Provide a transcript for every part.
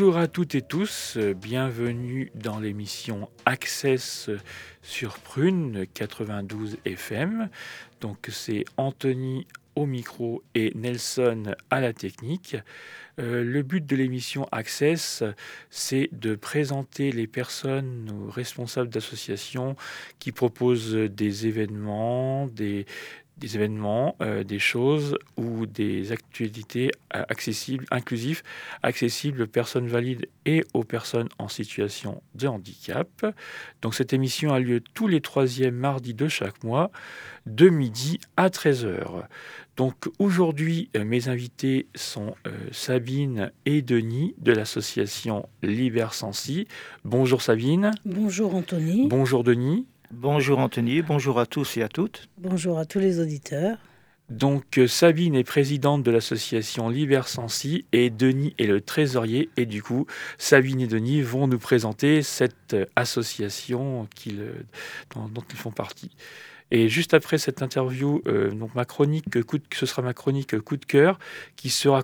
Bonjour à toutes et tous, bienvenue dans l'émission Access sur Prune 92 FM. Donc c'est Anthony au micro et Nelson à la technique. Euh, le but de l'émission Access, c'est de présenter les personnes responsables d'associations qui proposent des événements, des, des événements, euh, des choses ou des actualités euh, accessibles, inclusifs, accessibles aux personnes valides et aux personnes en situation de handicap. Donc cette émission a lieu tous les troisièmes mardis de chaque mois, de midi à 13h. Donc aujourd'hui, euh, mes invités sont Sabine et Denis de l'association Liber Sensi. Bonjour Sabine. Bonjour Anthony. Bonjour Denis. Bonjour Anthony, bonjour à tous et à toutes. Bonjour à tous les auditeurs. Donc euh, Sabine est présidente de l'association Liber Sensi et Denis est le trésorier et du coup Sabine et Denis vont nous présenter cette euh, association dont, ils font partie. Et juste après cette interview, euh, donc ma chronique, coup ce sera ma chronique coup de cœur, qui sera,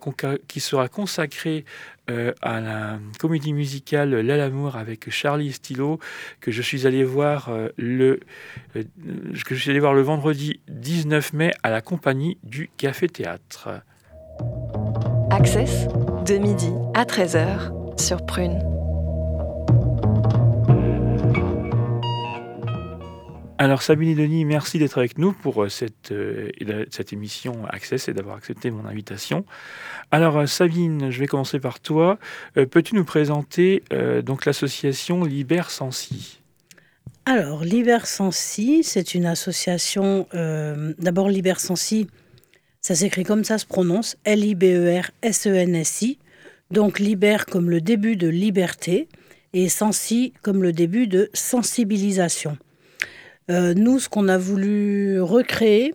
qui sera consacrée euh, à la comédie musicale L'amour avec Charlie Stilo, que je suis allé voir euh, le, que je suis allé voir le vendredi 19 mai à la compagnie du Café Théâtre. Access de midi à 13h sur Prune. Alors Sabine et Denis, merci d'être avec nous pour euh, cette, euh, cette émission Access et d'avoir accepté mon invitation. Alors euh, Sabine, je vais commencer par toi. Peux-tu nous présenter donc l'association Liber Sensi Alors Liber Sensi, c'est une association. D'abord Liber Sensi, ça s'écrit comme ça se prononce, L-I-B-E-R-S-E-N-S-I. Donc Liber comme le début de liberté et Sensi comme le début de sensibilisation. Euh, nous, ce qu'on a voulu recréer,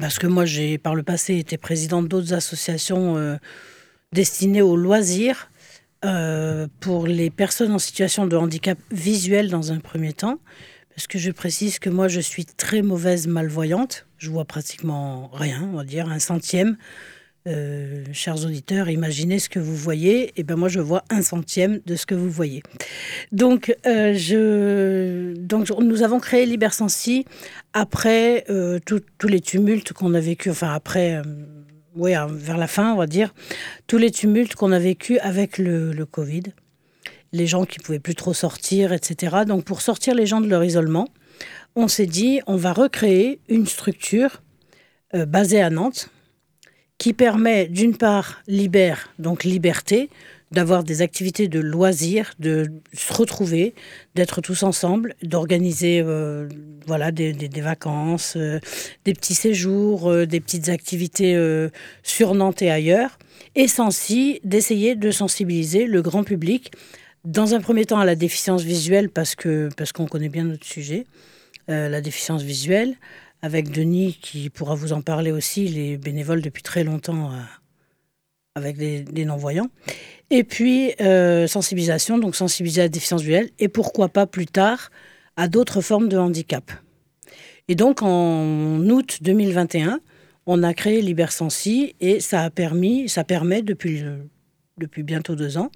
parce que moi j'ai par le passé été présidente d'autres associations euh, destinées aux loisirs euh, pour les personnes en situation de handicap visuel dans un premier temps, parce que je précise que moi je suis très mauvaise malvoyante, je vois pratiquement rien, on va dire un centième euh, chers auditeurs, imaginez ce que vous voyez. Et eh ben moi, je vois un centième de ce que vous voyez. Donc, euh, nous avons créé Libersensi après euh, tous les tumultes qu'on a vécu. Enfin, après, oui, vers la fin, on va dire, tous les tumultes qu'on a vécu avec le, le Covid. Les gens qui pouvaient plus trop sortir, etc. Donc, pour sortir les gens de leur isolement, on s'est dit, on va recréer une structure basée à Nantes qui permet d'une part libère, donc liberté, d'avoir des activités de loisirs, de se retrouver, d'être tous ensemble, d'organiser euh, voilà des, vacances, euh, des petits séjours, euh, des petites activités sur Nantes et ailleurs, et si d'essayer de sensibiliser le grand public, dans un premier temps à la déficience visuelle parce que parce qu'on connaît bien notre sujet, la déficience visuelle, avec Denis qui pourra vous en parler aussi, les bénévoles depuis très longtemps euh, avec des, non-voyants. Et puis euh, sensibilisation, donc sensibiliser à la déficience visuelle et pourquoi pas plus tard à d'autres formes de handicap. Et donc en août 2021, on a créé Libersensi et ça a permis, ça permet depuis depuis bientôt deux ans,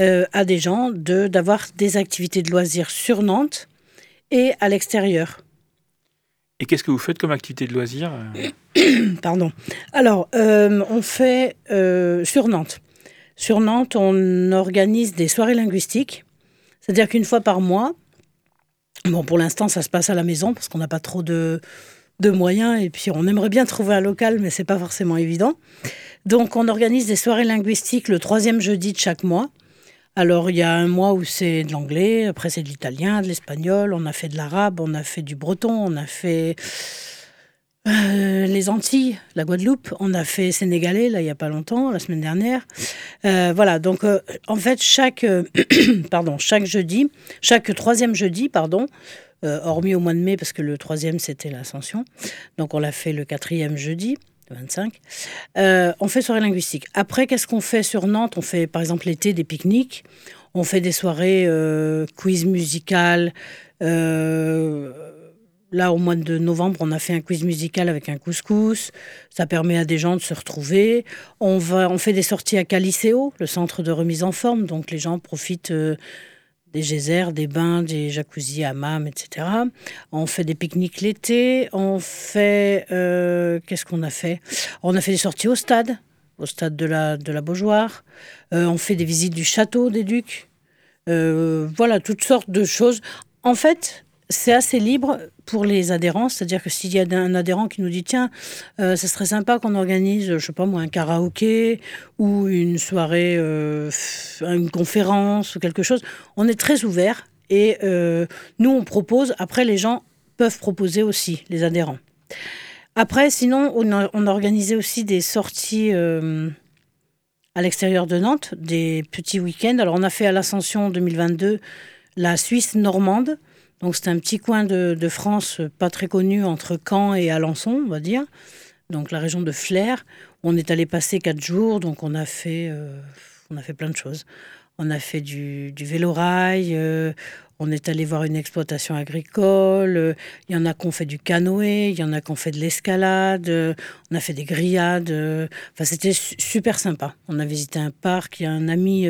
euh, à des gens d'avoir des activités de loisirs sur Nantes et à l'extérieur. Et qu'est-ce que vous faites comme activité de loisir Pardon. Alors, euh, on fait euh, sur Nantes. Sur Nantes, on organise des soirées linguistiques. C'est-à-dire qu'une fois par mois, bon, pour l'instant, ça se passe à la maison parce qu'on n'a pas trop de, de moyens et puis on aimerait bien trouver un local, mais c'est pas forcément évident. Donc, on organise des soirées linguistiques le troisième jeudi de chaque mois. Alors, il y a un mois où c'est de l'anglais, après c'est de l'italien, de l'espagnol, on a fait de l'arabe, on a fait du breton, on a fait euh, les Antilles, la Guadeloupe, on a fait sénégalais, là, il n'y a pas longtemps, la semaine dernière. Euh, voilà, donc euh, en fait, chaque, pardon, chaque jeudi, chaque troisième jeudi, pardon, hormis au mois de mai, parce que le troisième, c'était l'ascension, donc on l'a fait le quatrième jeudi. 25. Euh, on fait soirée linguistique. Après, qu'est-ce qu'on fait sur Nantes? On fait par exemple l'été des pique-niques. On fait des soirées euh, quiz musical, euh, là, au mois de novembre, on a fait un quiz musical avec un couscous. Ça permet à des gens de se retrouver. On, va, on fait des sorties à Caliceo, le centre de remise en forme. Donc les gens profitent des geysers, des bains, des jacuzzi, hammams, etc. On fait des pique-niques l'été. On fait... euh, Qu'est-ce qu'on a fait? On a fait des sorties au stade, au stade de la, de la Beaujoire. Euh, on fait des visites du château des Ducs. Euh, voilà, toutes sortes de choses. En fait, c'est assez libre pour les adhérents, c'est-à-dire que s'il y a un adhérent qui nous dit tiens, euh, ça serait sympa qu'on organise, je sais pas moi, un karaoké ou une soirée, euh, une conférence ou quelque chose, on est très ouvert et euh, nous on propose. Après, les gens peuvent proposer aussi, les adhérents. Après, sinon, on a, on a organisé aussi des sorties euh, à l'extérieur de Nantes, des petits week-ends. Alors, on a fait à l'Ascension 2022 la Suisse normande. Donc, c'est un petit coin de, France pas très connu entre Caen et Alençon, on va dire. Donc, la région de Flers. On est allé passer quatre jours. Donc, on a fait, euh, on a fait plein de choses. On a fait du, du vélo-rail. euh, on est allé voir une exploitation agricole. euh, Il y en a qui ont fait du canoë. Il y en a qui ont fait de l'escalade. on a fait des grillades. Enfin, c'était su- super sympa. On a visité un parc. Il y a un ami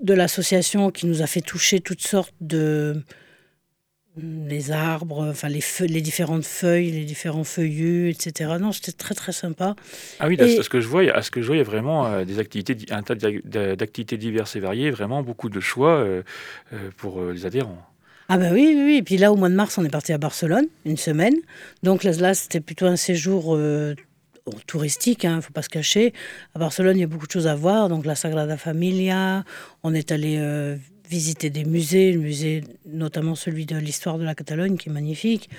de l'association qui nous a fait toucher toutes sortes de les arbres, enfin les, les différentes feuilles, les différents feuillus, etc. Non, c'était très très sympa. Ah oui, à Et- ce que je vois, à ce que je vois, il y a vraiment euh, des activités, un tas d'a- d'activités diverses et variées, vraiment beaucoup de choix euh, euh, pour les adhérents. Ah bah oui, oui, oui. Et puis là, au mois de mars, on est parti à Barcelone, une semaine. Donc là, là, c'était plutôt un séjour euh, touristique, il ne faut pas se cacher. À Barcelone, il y a beaucoup de choses à voir. Donc la Sagrada Familia, on est allé visiter des musées, le musée, notamment celui de l'histoire de la Catalogne, qui est magnifique.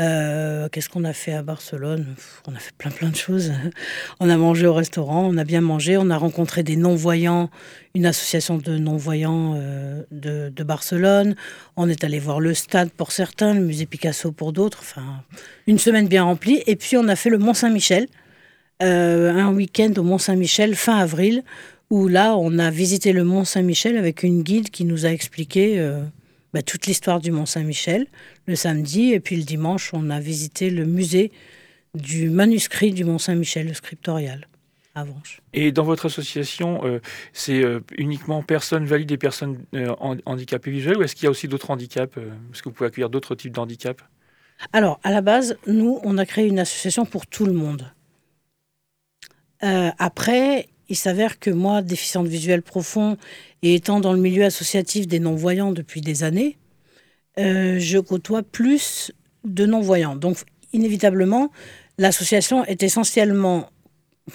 Euh, Qu'est-ce qu'on a fait à Barcelone? On a fait plein plein de choses. On a mangé au restaurant, on a bien mangé, on a rencontré des non-voyants, une association de non-voyants euh, de, de Barcelone. On est allé voir le stade pour certains, le musée Picasso pour d'autres. Enfin, une semaine bien remplie. Et puis on a fait le Mont Saint-Michel, euh, un week-end au Mont Saint-Michel fin avril, où là on a visité le Mont Saint-Michel avec une guide qui nous a expliqué euh, bah, toute l'histoire du Mont Saint-Michel le samedi. Et puis le dimanche, on a visité le musée du manuscrit du Mont Saint-Michel, le scriptorial. Et dans votre association, euh, c'est euh, uniquement personnes valides et personnes euh, han- handicapées visuelles ou est-ce qu'il y a aussi d'autres handicaps Est-ce que vous pouvez accueillir d'autres types d'handicaps? Alors, à la base, nous, on a créé une association pour tout le monde. Après, il s'avère que moi, déficiente visuelle profond et étant dans le milieu associatif des non-voyants depuis des années, euh, je côtoie plus de non-voyants. Donc, inévitablement, l'association est essentiellement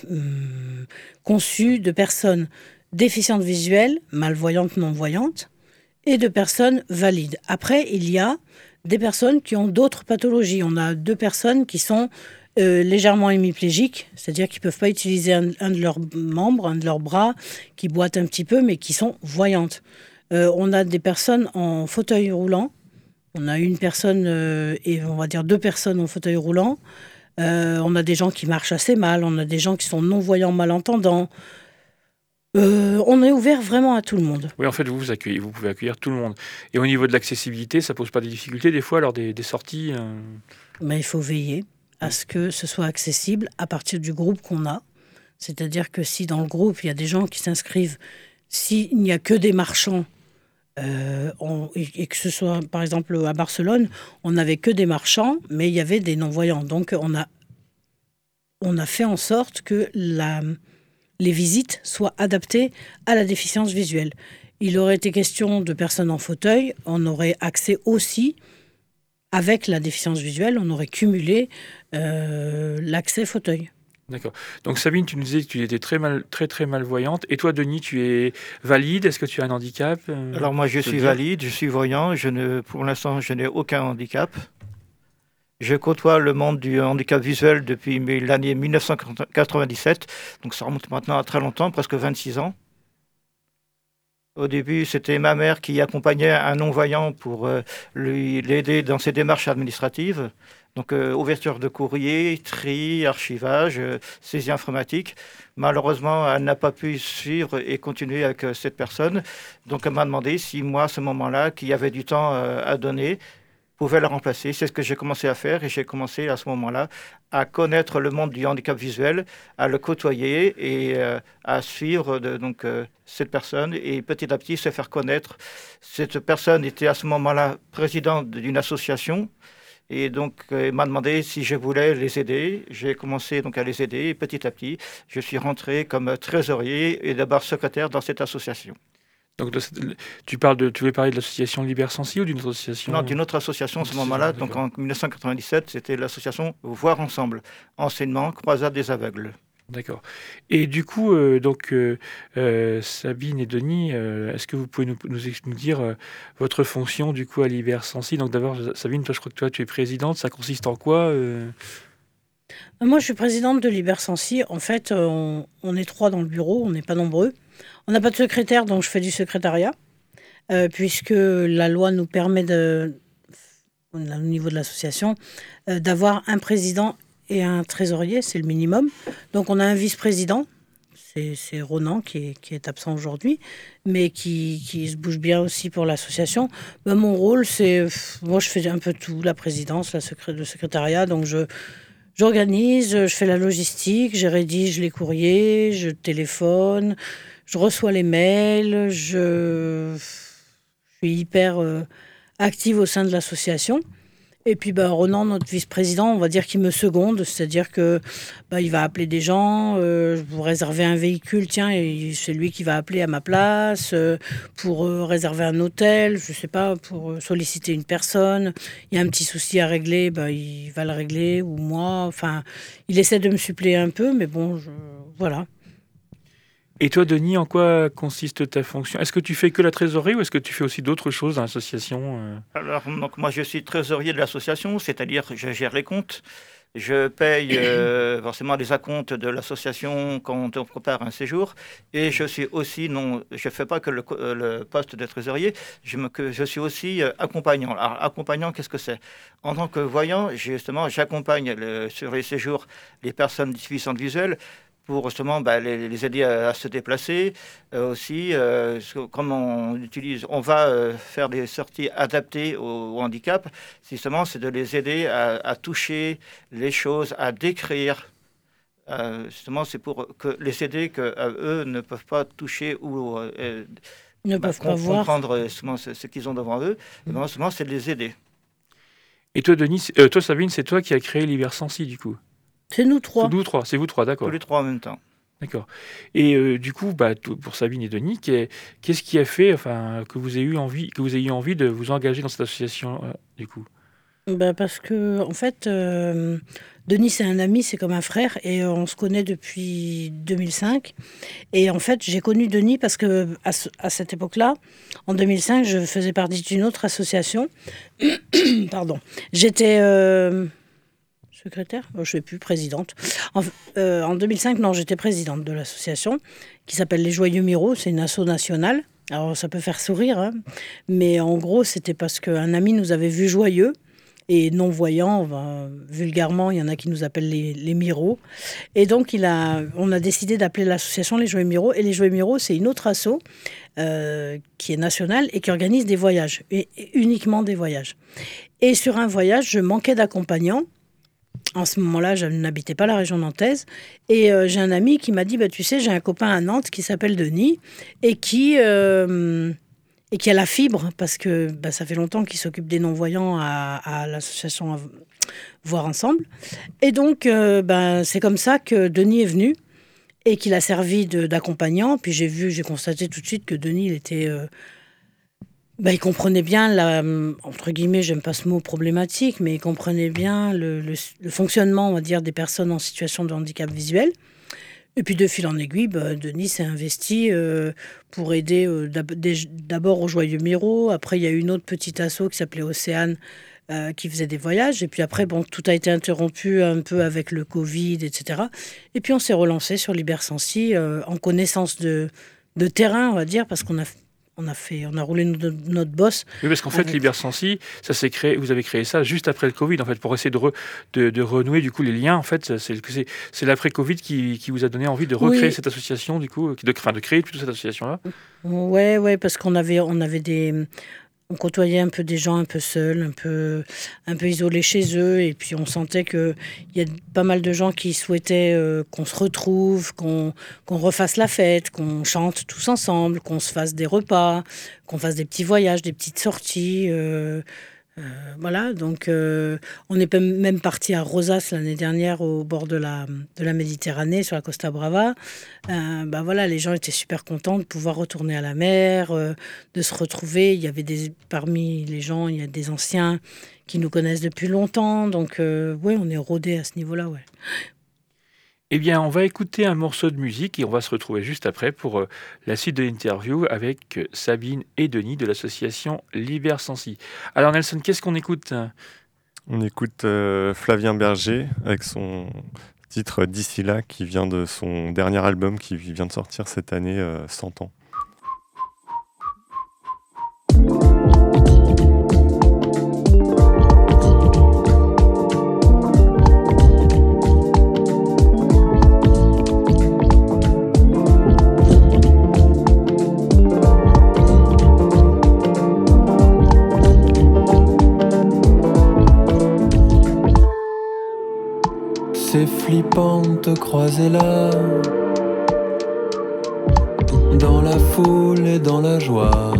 hum, conçue de personnes déficientes visuelles, malvoyantes, non-voyantes, et de personnes valides. Après, il y a des personnes qui ont d'autres pathologies. On a deux personnes qui sont euh, légèrement hémiplégiques, c'est-à-dire qu'ils ne peuvent pas utiliser un, un de leurs membres, un de leurs bras, qui boitent un petit peu, mais qui sont voyantes. Euh, on a des personnes en fauteuil roulant. On a une personne euh, et on va dire deux personnes en fauteuil roulant. On a des gens qui marchent assez mal. On a des gens qui sont non-voyants, malentendants. Euh, on est ouvert vraiment à tout le monde. Oui, en fait, vous, vous, accueillez, vous pouvez accueillir tout le monde. Et au niveau de l'accessibilité, ça pose pas des difficultés des fois lors des, des sorties euh, Mais il faut veiller à ce que ce soit accessible à partir du groupe qu'on a. C'est-à-dire que si dans le groupe, il y a des gens qui s'inscrivent, s'il n'y a que des marchands, euh, et que ce soit, par exemple, à Barcelone, on n'avait que des marchands, mais il y avait des non-voyants. Donc, on a, on a fait en sorte que la, les visites soient adaptées à la déficience visuelle. Il aurait été question de personnes en fauteuil, on aurait accès aussi avec la déficience visuelle, on aurait cumulé euh, l'accès fauteuil. D'accord. Donc Sabine, tu nous disais que tu étais très mal, très très malvoyante. Et toi, Denis, tu es valide? Est-ce que tu as un handicap euh, Alors moi, je suis valide, je suis voyant, je ne, pour l'instant, je n'ai aucun handicap. Je côtoie le monde du handicap visuel depuis l'année 1997, donc ça remonte maintenant à très longtemps, presque 26 ans. Au début, c'était ma mère qui accompagnait un non-voyant pour euh, lui l'aider dans ses démarches administratives. Donc, euh, ouverture de courrier, tri, archivage, euh, saisie informatique. Malheureusement, elle n'a pas pu suivre et continuer avec cette personne. Donc, elle m'a demandé si moi, à ce moment-là, qu'il y avait du temps à donner pouvait la remplacer. C'est ce que j'ai commencé à faire et j'ai commencé à ce moment-là à connaître le monde du handicap visuel, à le côtoyer et euh, à suivre donc, euh, cette personne et petit à petit se faire connaître. Cette personne était à ce moment-là présidente d'une association et donc il m'a demandé si je voulais les aider. J'ai commencé donc à les aider et petit à petit je suis rentré comme trésorier et d'abord secrétaire dans cette association. Donc, tu, parles de, tu veux parler de l'association Sensi ou d'une autre association Non, d'une autre association à ce moment-là. Donc en 1997, c'était l'association Voir Ensemble, enseignement croisade des aveugles. D'accord. Et du coup, euh, donc euh, euh, Sabine et Denis, est-ce que vous pouvez nous, nous, dire votre fonction du coup à Sensi? Donc d'abord, Sabine, toi, je crois que toi, tu es présidente. Ça consiste en quoi Moi, je suis présidente de Sensi. En fait, on, on est trois dans le bureau, on n'est pas nombreux. On n'a pas de secrétaire, donc je fais du secrétariat, euh, puisque la loi nous permet, de, au niveau de l'association, euh, d'avoir un président et un trésorier, c'est le minimum. Donc on a un vice-président, c'est Ronan qui est, absent aujourd'hui, mais qui, se bouge bien aussi pour l'association. Ben, mon rôle, c'est, moi je fais un peu tout, la présidence, la le secrétariat, donc je... J'organise, je fais la logistique, je rédige les courriers, je téléphone, je reçois les mails, je, suis hyper euh, active au sein de l'association. Et puis bah, Ronan, notre vice-président, on va dire qu'il me seconde, c'est-à-dire que bah, il va appeler des gens, euh, vous réserver un véhicule, tiens, c'est lui qui va appeler à ma place euh, pour réserver un hôtel, je sais pas, pour solliciter une personne. Il y a un petit souci à régler, bah, il va le régler ou moi. Enfin, il essaie de me suppléer un peu, mais bon, voilà. Et toi, Denis, en quoi consiste ta fonction? Est-ce que tu fais que la trésorerie ou est-ce que tu fais aussi d'autres choses dans l'association euh? Alors, donc, moi, je suis trésorier de l'association, c'est-à-dire je gère les comptes. Je paye euh, forcément les acomptes de l'association quand on prépare un séjour. Et je suis aussi, non, je ne fais pas que le, euh, poste de trésorier, je, me, que je suis aussi accompagnant. Alors, accompagnant, qu'est-ce que c'est? En tant que voyant, justement, j'accompagne sur les séjours les personnes déficientes visuelles pour justement bah, les, aider à, se déplacer. Euh, aussi, euh, comme on utilise, on va euh, faire des sorties adaptées au, handicap. Justement, c'est de les aider à, toucher les choses, à décrire. justement, c'est pour que les aider que eux ne peuvent pas toucher ou ne bah, peuvent pas comprendre ce, ce qu'ils ont devant eux. Et justement, c'est de les aider. Et toi, Denis, toi, Sabine, c'est toi qui as créé l'Iversensi, du coup? C'est nous trois. C'est nous trois, c'est vous trois, d'accord. Tous les trois en même temps. D'accord. Et euh, du coup, bah, pour Sabine et Denis, qu'est-ce qui a fait enfin, que, vous ayez eu envie, que vous ayez envie de vous engager dans cette association, euh, du coup? Bah Parce que, en fait, euh, Denis, c'est un ami, c'est comme un frère, et on se connaît depuis 2005. Et en fait, j'ai connu Denis parce que à, cette époque-là, en 2005, je faisais partie d'une autre association. Pardon. J'étais secrétaire Je ne sais plus, présidente. En, 2005, euh, non, j'étais présidente de l'association qui s'appelle Les Joyeux Miro. C'est une asso nationale. Alors, ça peut faire sourire, hein, mais en gros, c'était parce qu'un ami nous avait vus joyeux et non-voyants. vulgairement, il y en a qui nous appellent les, les Miro. Et donc, il a, on a décidé d'appeler l'association Les Joyeux Miro. Et Les Joyeux Miro, c'est une autre asso euh, qui est nationale et qui organise des voyages, et uniquement des voyages. Et sur un voyage, je manquais d'accompagnants en ce moment-là, je n'habitais pas la région nantaise. Et euh, j'ai un ami qui m'a dit, bah, tu sais, j'ai un copain à Nantes qui s'appelle Denis et qui, euh, et qui a la fibre, parce que bah, ça fait longtemps qu'il s'occupe des non-voyants à, l'association Voir Ensemble. Et donc, euh, bah, c'est comme ça que Denis est venu et qu'il a servi d'accompagnant. Puis j'ai vu, j'ai constaté tout de suite que Denis, il était bah, il comprenait bien, la, entre guillemets, j'aime pas ce mot problématique, mais il comprenait bien le, fonctionnement, on va dire, des personnes en situation de handicap visuel. Et puis de fil en aiguille, bah, Denis s'est investi euh, pour aider euh, d'abord au Joyeux Miro. Après, il y a eu une autre petite asso qui s'appelait Océane euh, qui faisait des voyages. Et puis après, bon, tout a été interrompu un peu avec le Covid, etc. Et puis on s'est relancé sur Libersensi en connaissance de, de terrain, on va dire, parce qu'on a on a fait, on a roulé notre, boss. Oui, parce qu'en fait, Libersensi, ça s'est créé, vous avez créé ça juste après le Covid, en fait, pour essayer de, de, renouer du coup les liens. En fait, c'est l'après Covid qui, qui, vous a donné envie de recréer cette association, du coup, de, enfin, de créer toute cette association là. Ouais, ouais, parce qu'on avait, on avait des, on côtoyait un peu des gens un peu seuls, un peu, un peu isolés chez eux. Et puis on sentait qu'il y a pas mal de gens qui souhaitaient euh, qu'on se retrouve, qu'on refasse la fête, qu'on chante tous ensemble, qu'on se fasse des repas, qu'on fasse des petits voyages, des petites sorties. Euh, voilà, donc euh, on est même parti à Rosas l'année dernière au bord de la, de la Méditerranée, sur la Costa Brava. Euh, bah voilà, les gens étaient super contents de pouvoir retourner à la mer, de se retrouver. Il y avait des, parmi les gens, il y a des anciens qui nous connaissent depuis longtemps. Donc oui, on est rodés à ce niveau-là. Ouais. Eh bien, on va écouter un morceau de musique et on va se retrouver juste après pour euh, la suite de l'interview avec euh, Sabine et Denis de l'association Liber Sensi. Alors Nelson, qu'est-ce qu'on écoute On écoute euh, Flavien Berger avec son titre D'ici là qui vient de son dernier album qui vient de sortir cette année, 100 ans. Te croiser là. Dans la foule et dans la joie.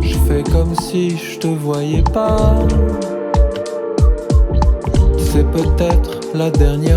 Je fais comme si je te voyais pas. C'est peut-être la dernière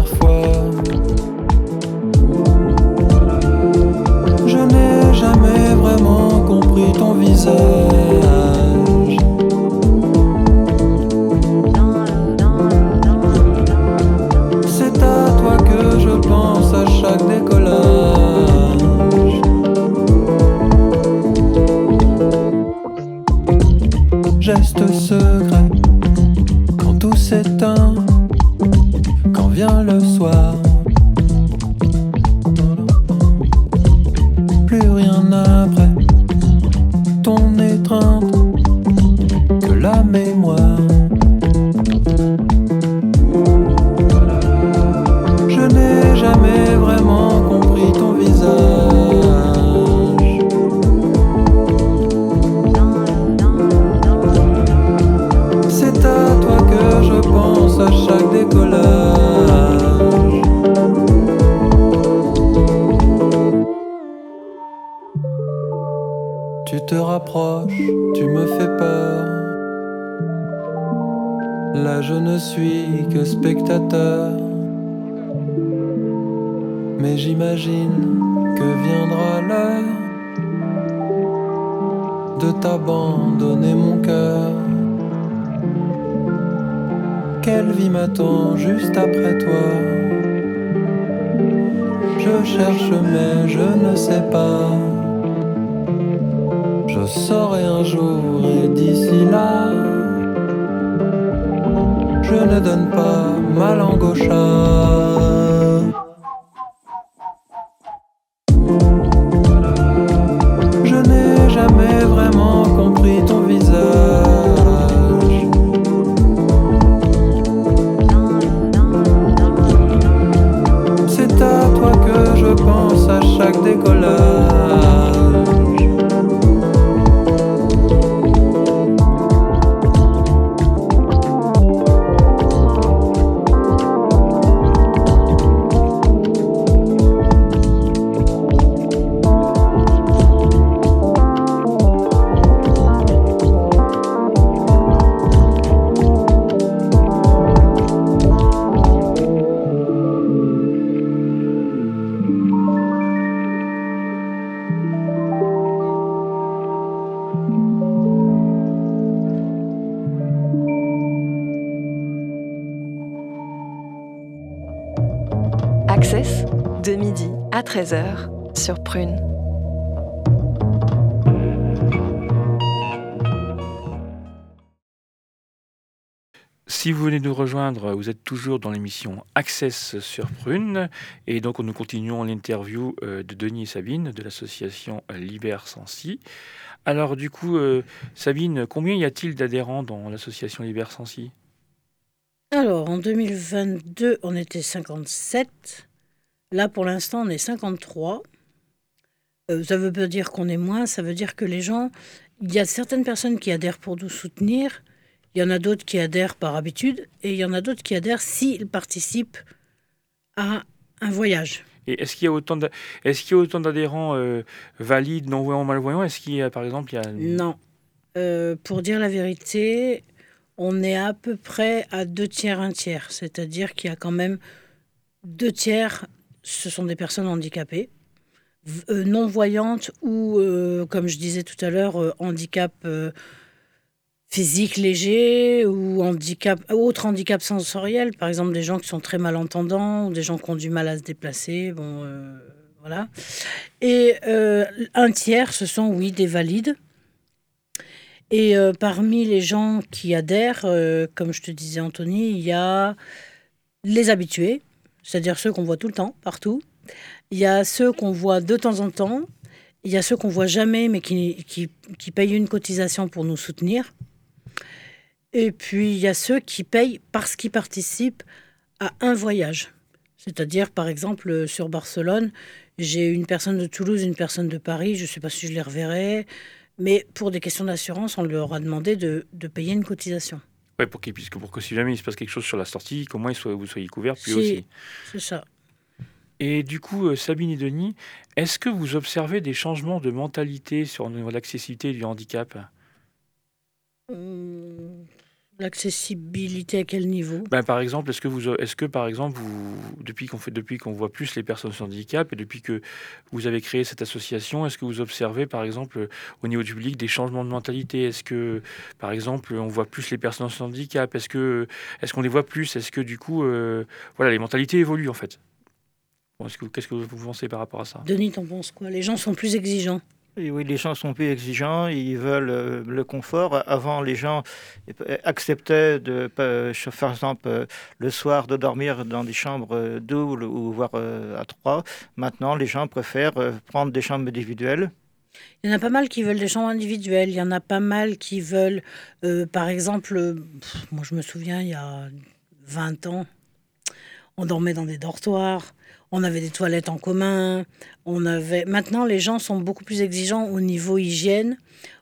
tu me fais peur. Là je ne suis que spectateur. Mais j'imagine que viendra l'heure de t'abandonner mon cœur. Quelle vie m'attend juste après toi? Je cherche mais je ne sais pas. Je saurai un jour et d'ici là, je ne donne pas ma langue au chat. 13h sur Prune. Si vous venez nous rejoindre, vous êtes toujours dans l'émission Access sur Prune. Et donc, nous continuons l'interview euh, de Denis et Sabine de l'association Liber Sensi. Alors, du coup, euh, Sabine, combien y a-t-il d'adhérents dans l'association Liber Sensi Alors, en 2022, on était 57. Là, pour l'instant, on est 53. Euh, ça veut pas dire qu'on est moins, ça veut dire que les gens, il y a certaines personnes qui adhèrent pour nous soutenir, il y en a d'autres qui adhèrent par habitude, et il y en a d'autres qui adhèrent s'ils participent à un voyage. Et est-ce qu'il y a autant est-ce qu'il y a autant d'adhérents euh, valides, non-voyants, malvoyants? Est-ce qu'il y a, par exemple, il y a... Non. Euh, pour dire la vérité, on est à peu près à deux tiers, un tiers. C'est-à-dire qu'il y a quand même deux tiers, ce sont des personnes handicapées, euh, non-voyantes ou, euh, comme je disais tout à l'heure, euh, handicap physique léger ou handicap, autre handicap sensoriel, par exemple des gens qui sont très malentendants ou des gens qui ont du mal à se déplacer. Bon, voilà. Et un tiers, ce sont, oui, des valides. Et parmi les gens qui adhèrent, comme je te disais, Anthony, il y a les habitués, c'est-à-dire ceux qu'on voit tout le temps, partout. Il y a ceux qu'on voit de temps en temps. Il y a ceux qu'on voit jamais, mais qui, qui, qui payent une cotisation pour nous soutenir. Et puis, il y a ceux qui payent parce qu'ils participent à un voyage. C'est-à-dire, par exemple, sur Barcelone, j'ai une personne de Toulouse, une personne de Paris. Je ne sais pas si je les reverrai. Mais pour des questions d'assurance, on leur a demandé de, de payer une cotisation. Ouais, pour, pour que si jamais il se passe quelque chose sur la sortie, qu'au moins vous soyez couverts, puis Si. aussi. C'est ça. Et du coup, euh, Sabine et Denis, est-ce que vous observez des changements de mentalité sur l'accessibilité du handicap? Hum, L'accessibilité à quel niveau? Ben, par exemple, est-ce que vous, est-ce que par exemple, vous, depuis qu'on qu'on voit plus les personnes sans handicap et depuis que vous avez créé cette association, est-ce que vous observez, par exemple, au niveau du public, des changements de mentalité? Est-ce que, par exemple, on voit plus les personnes sans handicap Est-ce que, est-ce qu'on les voit plus? Est-ce que du coup, euh, voilà, les mentalités évoluent en fait? Bon, qu'est-ce que vous pensez par rapport à ça? Denis, t'en penses quoi? Les gens sont plus exigeants. Oui, les gens sont plus exigeants, ils veulent euh, le confort. Avant, les gens euh, acceptaient de, euh, par exemple, le soir, de dormir dans des chambres doubles ou voire à trois. Maintenant, les gens préfèrent prendre des chambres individuelles. Il y en a pas mal qui veulent des chambres individuelles. Il y en a pas mal qui veulent, par exemple, moi je me souviens, il y a 20 ans, on dormait dans des dortoirs, on avait des toilettes en commun, on avait... Maintenant, les gens sont beaucoup plus exigeants au niveau hygiène,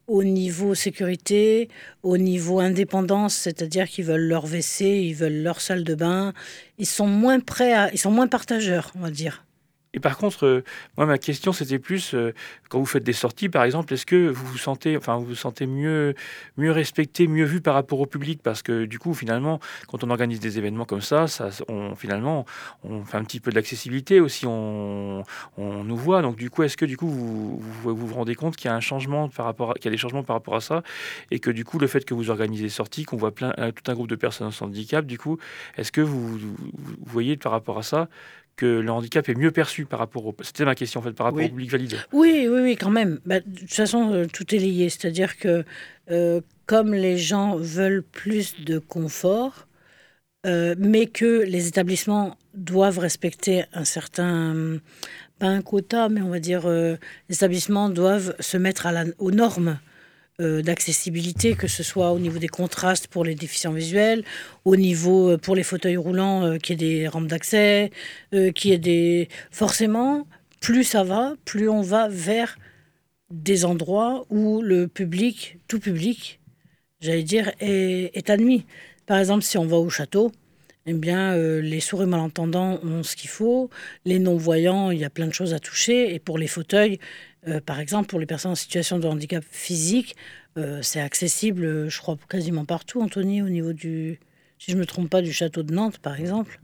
au niveau sécurité, au niveau indépendance, c'est-à-dire qu'ils veulent leur WC, ils veulent leur salle de bain. Ils sont moins prêts à... Ils sont moins partageurs, on va dire. Et par contre, euh, moi, ma question, c'était plus euh, quand vous faites des sorties, par exemple, est-ce que vous vous sentez, enfin, vous vous sentez mieux, mieux respecté, mieux vu par rapport au public? Parce que du coup, finalement, quand on organise des événements comme ça, ça on, finalement, on fait un petit peu de l'accessibilité aussi, on, on nous voit. Donc, du coup, est-ce que du coup, vous vous, rendez compte qu'il y a un changement par rapport, qu'il y a des changements par rapport à ça, et que du coup, le fait que vous organisez des sorties, qu'on voit plein, euh, tout un groupe de personnes sans handicap, du coup, est-ce que vous voyez par rapport à ça que le handicap est mieux perçu par rapport au... C'était ma question en fait, par rapport Oui. au public valide. Oui, oui, oui, quand même. Bah, de toute façon, euh, tout est lié. C'est-à-dire que euh, comme les gens veulent plus de confort, euh, mais que les établissements doivent respecter un certain, pas un quota, mais on va dire, les établissements doivent se mettre à la- aux normes d'accessibilité, que ce soit au niveau des contrastes pour les déficients visuels, au niveau euh, pour les fauteuils roulants, euh, qu'il y ait des rampes d'accès, euh, y ait des... Forcément, plus ça va, plus on va vers des endroits où le public, tout public, j'allais dire, est, est admis. Par exemple, si on va au château, eh bien, euh, les sourds et malentendants ont ce qu'il faut. Les non-voyants, il y a plein de choses à toucher. Et pour les fauteuils, euh, par exemple, pour les personnes en situation de handicap physique, euh, c'est accessible, je crois, quasiment partout, Anthony, au niveau du, si je me trompe du château de Nantes, par exemple.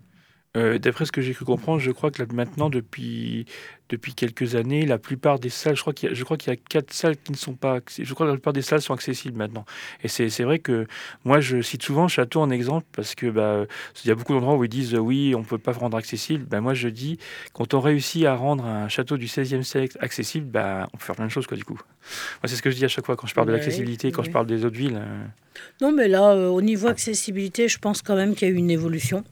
Euh, D'après ce que j'ai cru comprendre, je crois que là, maintenant, depuis, depuis quelques années, la plupart des salles, je crois qu'il y, a- y quatre salles qui ne sont pas accessibles. Je crois que la plupart des salles sont accessibles maintenant. Et c'est vrai que moi, je cite souvent Château en exemple parce que bah, il y a beaucoup d'endroits où ils disent euh, oui, on ne peut pas rendre accessible. Ben, moi, je dis, quand on réussit à rendre un château du 16e siècle accessible, bah, on peut faire plein de choses, quoi, du coup. Moi, c'est ce que je dis à chaque fois quand je parle de Ouais, l'accessibilité, quand je parle des autres villes. euh. Non, mais là, euh, au niveau accessibilité, je pense quand même qu'il y a eu une évolution.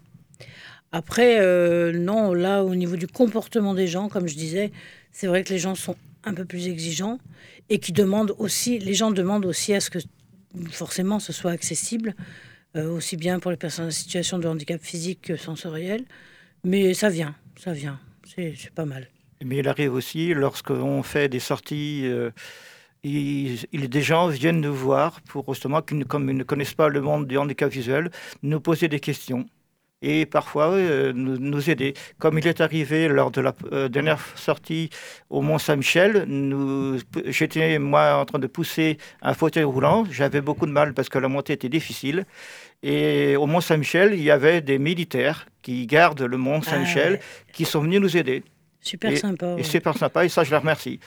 Après, euh, non, là, au niveau du comportement des gens, comme je disais, c'est vrai que les gens sont un peu plus exigeants et qui demandent aussi, les gens demandent aussi à ce que forcément ce soit accessible, euh, aussi bien pour les personnes en situation de handicap physique que sensoriel. Mais ça vient, ça vient, c'est pas mal. Mais il arrive aussi, lorsqu'on fait des sorties, euh, des gens viennent nous voir pour justement, comme ils ne connaissent pas le monde du handicap visuel, nous poser des questions et parfois euh, nous, nous aider. Comme il est arrivé lors de la euh, dernière sortie au Mont-Saint-Michel, j'étais moi en train de pousser un fauteuil roulant. J'avais beaucoup de mal parce que la montée était difficile. Et au Mont-Saint-Michel, il y avait des militaires qui gardent le Mont-Saint-Michel Ah ouais. qui sont venus nous aider. Super sympa. Et ouais. pas sympa, et ça, je les remercie.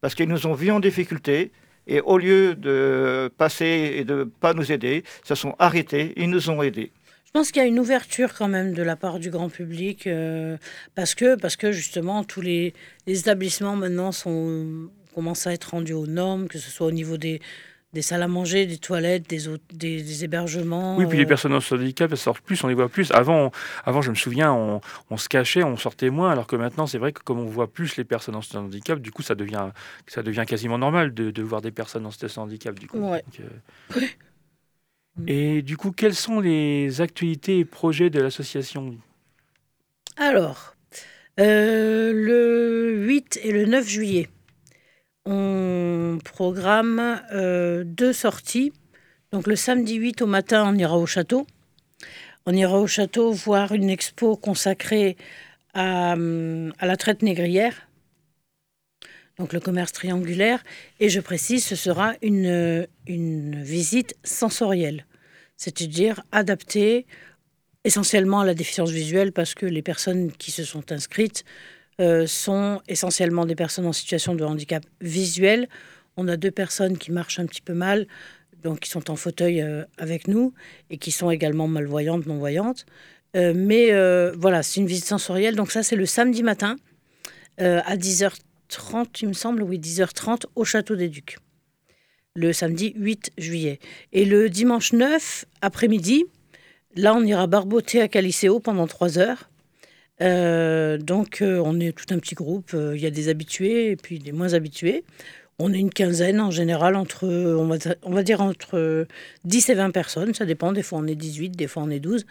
Parce qu'ils nous ont vus en difficulté, et au lieu de passer et de pas nous aider, se sont arrêtés, ils nous ont aidés. Je pense qu'il y a une ouverture quand même de la part du grand public euh, parce que parce que justement tous les, les établissements maintenant sont commencent à être rendus aux normes, que ce soit au niveau des des salles à manger, des toilettes, des, des, des hébergements. Oui, puis les euh, personnes en handicap, elles sortent plus, on les voit plus. Avant, on- avant je me souviens, on, on se cachait, on sortait moins, alors que maintenant, c'est vrai que comme on voit plus les personnes en situation de handicap, du coup, ça devient, ça devient quasiment normal de, de voir des personnes en situation de handicap. Du coup. Ouais. Donc, euh, Et du coup, quelles sont les actualités et projets de l'association Alors, euh, le 8 et le 9 juillet, on programme euh, deux sorties. Donc le samedi 8 au matin, on ira au château. On ira au château voir une expo consacrée à, à la traite négrière, donc le commerce triangulaire. Et je précise, ce sera une, une visite sensorielle, c'est-à-dire adaptée essentiellement à la déficience visuelle parce que les personnes qui se sont inscrites euh, sont essentiellement des personnes en situation de handicap visuel. On a deux personnes qui marchent un petit peu mal, donc qui sont en fauteuil euh, avec nous et qui sont également malvoyantes, non-voyantes. Euh, mais voilà, c'est une visite sensorielle. Donc ça, c'est le samedi matin à 10h30, il me semble, oui, 10h30 au Château des Ducs. Le samedi 8 juillet. Et le dimanche 9 après-midi, Là, on ira barboter à Caliceo pendant trois heures. Euh, donc, euh, on est tout un petit groupe. Euh, Il y a des habitués et puis des moins habitués. On est une quinzaine en général, entre, on va, on va dire entre 10 et 20 personnes. Ça dépend. Des fois, on est 18, des fois, on est 12.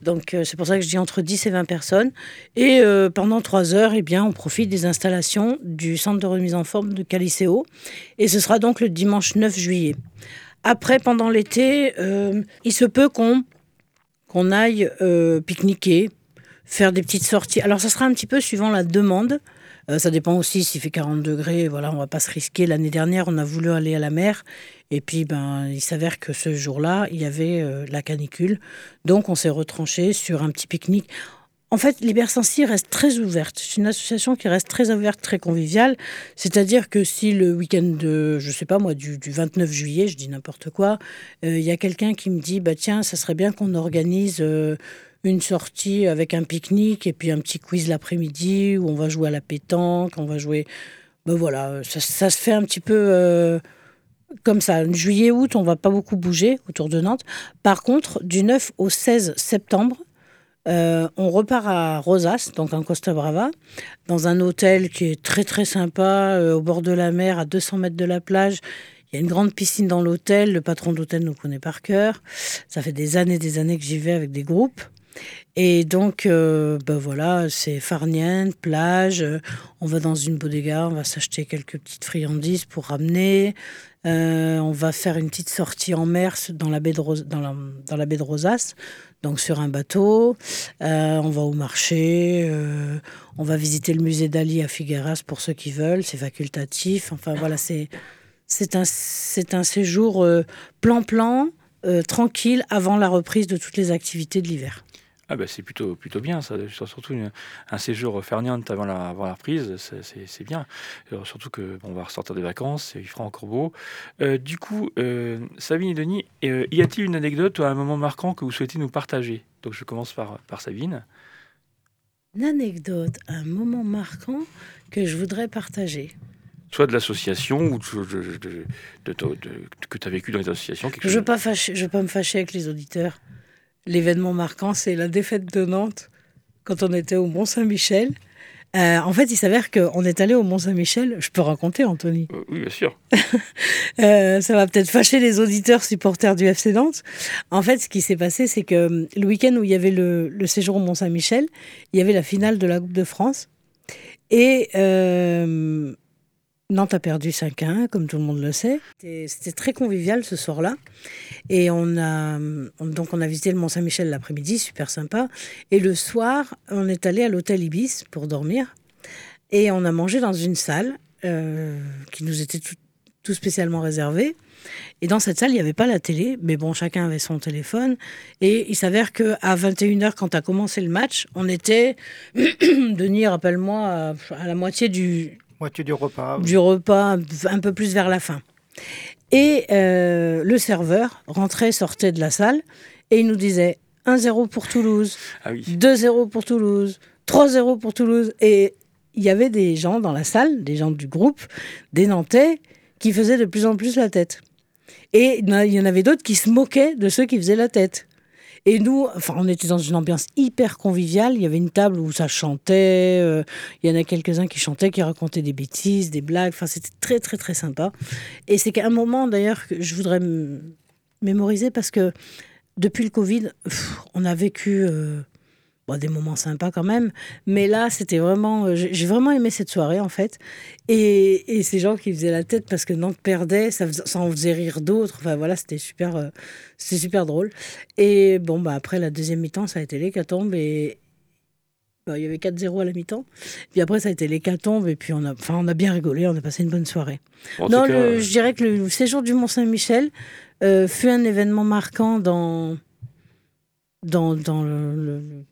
Donc, euh, c'est pour ça que je dis entre 10 et 20 personnes. Et euh, pendant trois heures, eh bien, on profite des installations du centre de remise en forme de Caliceo. Et ce sera donc le dimanche 9 juillet. Après, pendant l'été, euh, il se peut qu'on aille euh, pique-niquer, faire des petites sorties. Alors, ça sera un petit peu suivant la demande. Euh, ça dépend aussi s'il fait 40 degrés. Voilà, on va pas se risquer. L'année dernière, on a voulu aller à la mer. Et puis, ben, il s'avère que ce jour-là, il y avait euh, la canicule. Donc, on s'est retranché sur un petit pique-nique. En fait, Libersensi reste très ouverte. C'est une association qui reste très ouverte, très conviviale. C'est-à-dire que si le week-end de, je sais pas moi, du, du 29 juillet, je dis n'importe quoi, euh, il y a quelqu'un qui me dit, bah tiens, ça serait bien qu'on organise une sortie avec un pique-nique et puis un petit quiz l'après-midi où on va jouer à la pétanque, on va jouer, ben voilà, ça, se fait un petit peu. euh, comme ça, juillet-août, on va pas beaucoup bouger autour de Nantes. Par contre, du 9 au 16 septembre, euh, on repart à Rosas, donc en Costa Brava, dans un hôtel qui est très très sympa, euh, au bord de la mer, à 200 mètres de la plage. Il y a une grande piscine dans l'hôtel. Le patron d'hôtel nous connaît par cœur. Ça fait des années, des années que j'y vais avec des groupes. Et donc, euh, ben voilà, c'est farniente, plage. On va dans une bodega, on va s'acheter quelques petites friandises pour ramener. Euh, on va faire une petite sortie en mer dans la baie de, dans la, baie de Rosas, donc sur un bateau. Euh, on va au marché. on va visiter le musée d'Ali à Figueras pour ceux qui veulent. C'est facultatif. Enfin voilà, c'est c'est un, un séjour plan-plan, tranquille, avant la reprise de toutes les activités de l'hiver. Ah bah c'est plutôt, plutôt bien, ça. surtout une- un séjour ferniante avant la, avant la reprise, c'est- bien. Alors, surtout que bon, on va ressortir des vacances, il fera encore beau. Euh, du coup, euh, Sabine et Denis, euh, y a-t-il une anecdote ou un moment marquant que vous souhaitez nous partager? Donc je commence par, par Sabine. Une anecdote, un moment marquant que je voudrais partager. Soit de l'association ou de, que tu as vécu dans les associations. Quelque Je ne veux, pas fâcher- je veux pas me fâcher avec les auditeurs. L'événement marquant, c'est la défaite de Nantes quand on était au Mont-Saint-Michel. Euh, en fait, il s'avère qu'on est allé au Mont-Saint-Michel. Je peux raconter, Anthony? Euh, oui, bien sûr. Euh, ça va peut-être fâcher les auditeurs supporters du FC Nantes. En fait, ce qui s'est passé, c'est que le week-end où il y avait le, le séjour au Mont-Saint-Michel, il y avait la finale de la Coupe de France. Et Nantes a perdu 5-1, comme tout le monde le sait. C'était- très convivial ce soir-là. Et on a, on- donc on a visité le Mont-Saint-Michel l'après-midi, super sympa. Et le soir, on est allé à l'hôtel Ibis pour dormir. Et on a mangé dans une salle euh, qui nous était tout, tout spécialement réservée. Et dans cette salle, il n'y avait pas la télé, mais bon, chacun avait son téléphone. Et il s'avère qu'à 21h, quand a commencé le match, on était, Denis, rappelle-moi, à la moitié du, Moitié du repas. du repas, un peu plus vers la fin. Et euh, le serveur rentrait, sortait de la salle, et il nous disait 1-0 pour Toulouse, Ah oui. 2-0 pour Toulouse, 3-0 pour Toulouse. Et il y avait des gens dans la salle, des gens du groupe, des Nantais, qui faisaient de plus en plus la tête. Et il y en a- il y en avait d'autres qui se moquaient de ceux qui faisaient la tête. Et nous, enfin, on était dans une ambiance hyper conviviale. Il y avait une table où ça chantait. euh, il y en a quelques-uns qui chantaient, qui racontaient des bêtises, des blagues. Enfin, c'était très, très, très sympa. Et c'est qu'à un moment, d'ailleurs, que je voudrais mémoriser parce que depuis le Covid, on a vécu euh, bon, des moments sympas quand même. Mais là, c'était vraiment. euh, J'ai vraiment aimé cette soirée, en fait. Et, et ces gens qui faisaient la tête parce que Nantes perdait, ça, ça en faisait rire d'autres. Enfin, voilà, c'était super, euh, c'était super drôle. Et bon, bah, après la deuxième mi-temps, ça a été l'hécatombe. Et bah, il y avait 4-0 à la mi-temps. Puis après, ça a été l'hécatombe. Et puis, on a, enfin, on a bien rigolé. On a passé une bonne soirée. En non, cas, le- euh, je dirais que le séjour du Mont-Saint-Michel euh, fut un événement marquant dans, dans,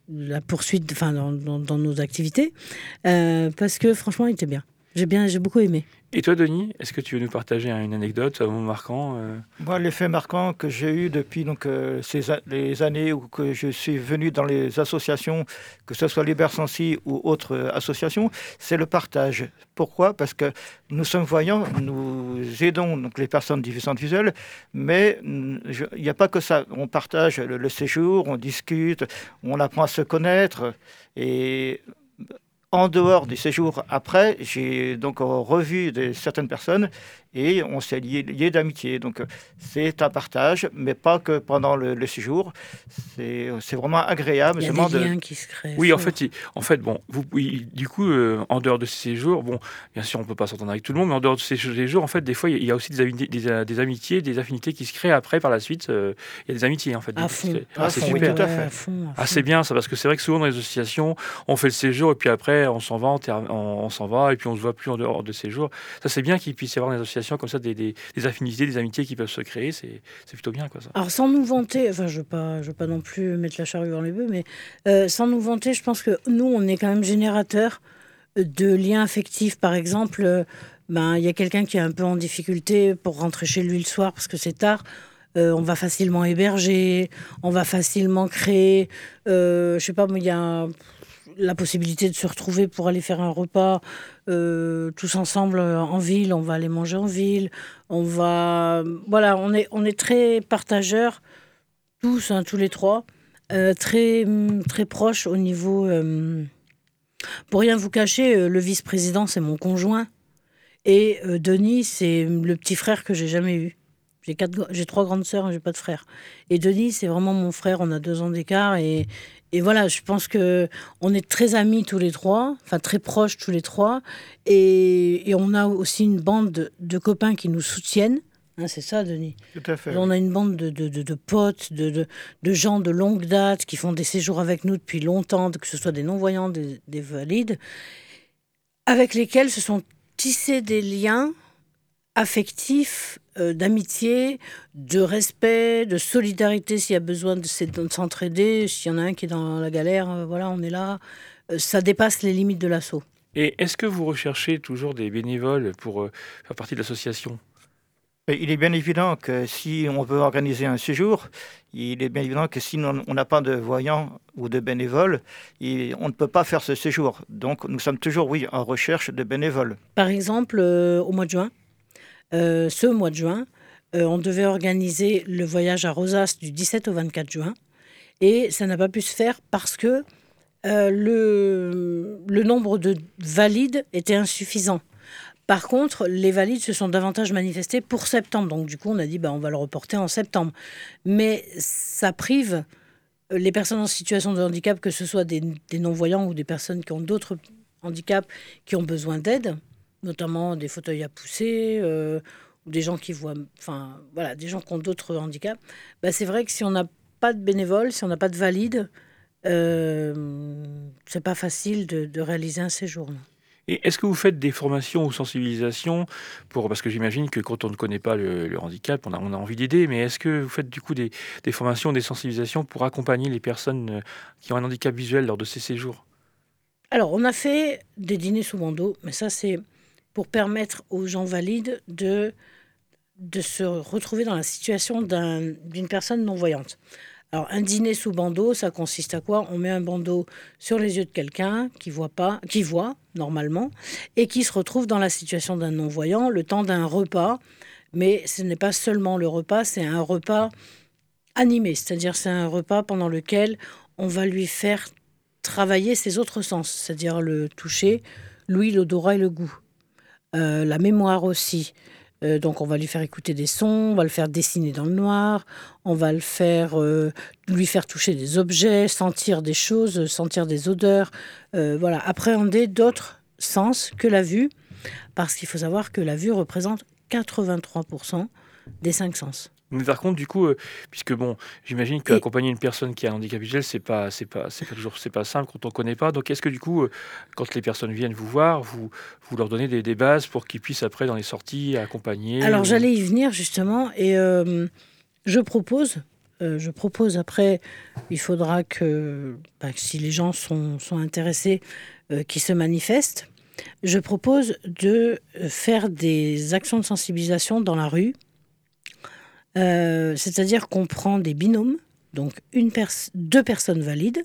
la poursuite, enfin, dans, dans- dans nos activités. euh, parce que franchement, il était bien. J'ai bien, j'ai beaucoup aimé. Et toi, Denis, est-ce que tu veux nous partager une anecdote, un moment marquant euh? Moi, l'effet marquant que j'ai eu depuis donc, euh, ces a- les années où que je suis venu dans les associations, que ce soit Libersensi ou autres euh, associations, c'est le partage. Pourquoi? Parce que nous sommes voyants, nous aidons donc, les personnes déficientes visuelles, mais mm, il n'y a pas que ça. On partage le, le séjour, on discute, on apprend à se connaître et en dehors du séjour après, j'ai donc revu des, certaines personnes et on s'est lié, lié d'amitié. Donc euh, c'est un partage, mais pas que pendant le, le séjour. C'est c'est vraiment agréable. Il y a seulement des de- liens qui se créent. Oui, en fait, il- en fait, bon, vous, oui, du coup, euh, en dehors de ces séjours, bon, bien sûr, on peut pas s'entendre avec tout le monde, mais en dehors de ces séjours, en fait, des fois, il y a aussi des, amitiés, des, euh, des amitiés, des affinités qui se créent après, par la suite. euh, Il y a des amitiés, en fait. À des- fond. c'est- À Ah, c'est fond, oui, super. tout à Ouais, fait. à fond, à Ah, c'est bien ça, parce que c'est vrai que souvent dans les associations, on fait le séjour et puis après on s'en va, on, ter- on, on s'en va et puis on se voit plus en dehors de ces jours. Ça, c'est bien qu'il puisse y avoir dans les associations comme ça des, des, affinités, des amitiés qui peuvent se créer. C'est plutôt bien, quoi, ça. Alors sans nous vanter, enfin je ne veux, pas- non plus mettre la charrue dans les bœufs, mais euh, sans nous vanter, je pense que nous, on est quand même générateur de liens affectifs. Par exemple, euh, ben, il y a quelqu'un qui est un peu en difficulté pour rentrer chez lui le soir parce que c'est tard. Euh, on va facilement héberger, on va facilement créer, euh, je sais pas, mais il y a la possibilité de se retrouver pour aller faire un repas euh, tous ensemble euh, en ville. On va aller manger en ville. On va, voilà, on est, on est très partageurs tous, hein, tous les trois, euh, très, très proches au niveau. pour rien vous cacher, le vice-président, c'est mon conjoint. Et Denis, c'est le petit frère que j'ai jamais eu. J'ai j'ai trois grandes sœurs, et j'ai pas de frère. Et Denis, c'est vraiment mon frère. On a deux ans d'écart et, et voilà. Je pense que on est très amis tous les trois, enfin très proches tous les trois, et, et on a aussi une bande de, de copains qui nous soutiennent. Hein, c'est ça, Denis? Tout à fait. On a une bande de, de, de- potes, de, de, de gens de longue date qui font des séjours avec nous depuis longtemps, que ce soit des non-voyants, des, des valides, avec lesquels se sont tissés des liens affectifs, euh, d'amitié, de respect, de solidarité s'il y a besoin de, s'entraider. S'il y en a un qui est dans la galère, euh, voilà, on est là. Euh, ça dépasse les limites de l'assaut. Et est-ce que vous recherchez toujours des bénévoles pour euh, faire partie de l'association? Il est bien évident que si on veut organiser un séjour, il est bien évident que si on n'a pas de voyants ou de bénévoles, on ne peut pas faire ce séjour. Donc nous sommes toujours, oui, en recherche de bénévoles. Par exemple, euh, au mois de juin, ce mois de juin, euh, on devait organiser le voyage à Rosas du 17 au 24 juin. Et ça n'a pas pu se faire parce que euh, le, nombre de valides était insuffisant. Par contre, les valides se sont davantage manifestés pour septembre. Donc, du coup, on a dit, bah, on va le reporter en septembre. Mais ça prive les personnes en situation de handicap, que ce soit des, non-voyants ou des personnes qui ont d'autres handicap qui ont besoin d'aide, notamment des fauteuils à pousser euh, ou des gens qui voient, enfin voilà, des gens qui ont d'autres handicaps. Bah, c'est vrai que si on n'a pas de bénévoles, si on n'a pas de valides, euh, c'est pas facile de, de réaliser un séjour. non. Et est-ce que vous faites des formations ou sensibilisations pour parce que j'imagine que quand on ne connaît pas le, le handicap, on a, on a envie d'aider, mais est-ce que vous faites du coup des, des formations, des sensibilisations pour accompagner les personnes euh, qui ont un handicap visuel lors de ces séjours? Alors, on a fait des dîners sous bandeau, mais ça, c'est pour permettre aux gens valides de, de se retrouver dans la situation d'un- d'une personne non-voyante. Alors, un dîner sous bandeau, ça consiste à quoi? On met un bandeau sur les yeux de quelqu'un qui voit pas, qui voit normalement, et qui se retrouve dans la situation d'un non-voyant le temps d'un repas. Mais ce n'est pas seulement le repas, c'est un repas animé, c'est-à-dire c'est un repas pendant lequel on va lui faire travailler ses autres sens, c'est-à-dire le toucher, l'ouïe, l'odorat et le goût. Euh, la mémoire aussi. Euh, donc on va lui faire écouter des sons, on va le faire dessiner dans le noir, on va le faire euh, lui faire toucher des objets, sentir des choses, sentir des odeurs, voilà, appréhender d'autres sens que la vue, parce qu'il faut savoir que la vue représente 83% des cinq sens. Mais par contre, du coup, euh, puisque bon, j'imagine qu'accompagner une personne qui a un handicap visuel, c'est pas, c'est pas, c'est pas toujours, c'est pas simple quand on connaît pas. Donc, est-ce que du coup, euh, quand les personnes viennent vous voir, vous, vous leur donnez des, des bases pour qu'ils puissent après dans les sorties accompagner Alors ou- j'allais y venir justement et euh, je propose, je propose après, il faudra que, bah, si les gens sont, sont intéressés, qu'ils se manifestent. Je propose de faire des actions de sensibilisation dans la rue. Euh, C'est-à-dire qu'on prend des binômes, donc une pers- deux personnes valides.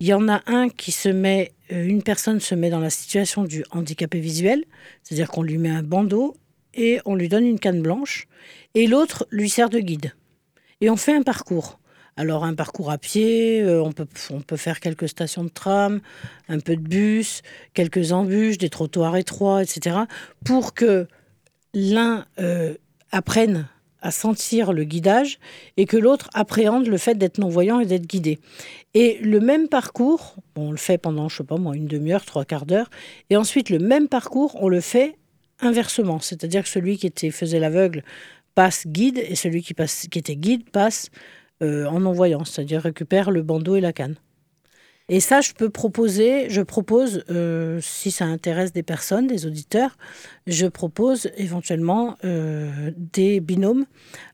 Il y en a un qui se met, euh, une personne se met dans la situation du handicapé visuel, c'est-à-dire qu'on lui met un bandeau et on lui donne une canne blanche, et l'autre lui sert de guide. Et on fait un parcours. Alors un parcours à pied, euh, on, peut, on peut faire quelques stations de tram, un peu de bus, quelques embûches, des trottoirs étroits, etc. Pour que l'un apprenne à sentir le guidage et que l'autre appréhende le fait d'être non-voyant et d'être guidé. Et le même parcours, on le fait pendant, je sais pas moi, une demi-heure, trois quarts d'heure, et ensuite le même parcours, on le fait inversement, c'est-à-dire que celui qui était, faisait l'aveugle passe guide et celui qui, qui était guide passe euh, en non-voyant, c'est-à-dire récupère le bandeau et la canne. Et ça, je peux proposer, je propose, euh, si ça intéresse des personnes, des auditeurs, je propose éventuellement euh, des binômes.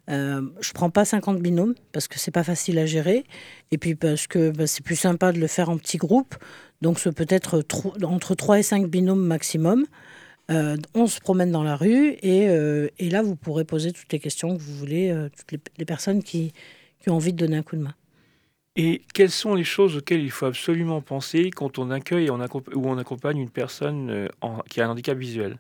Euh, je prends pas 50 binômes parce que c'est pas facile à gérer, et puis parce que bah, c'est plus sympa de le faire en petits groupes. Donc, ce peut être tro- entre 3 et 5 binômes maximum. Euh, on se promène dans la rue et, là, vous pourrez poser toutes les questions que vous voulez, toutes les, personnes qui ont envie de donner un coup de main. Et quelles sont les choses auxquelles il faut absolument penser quand on accueille on ou on accompagne une personne euh, en- qui a un handicap visuel?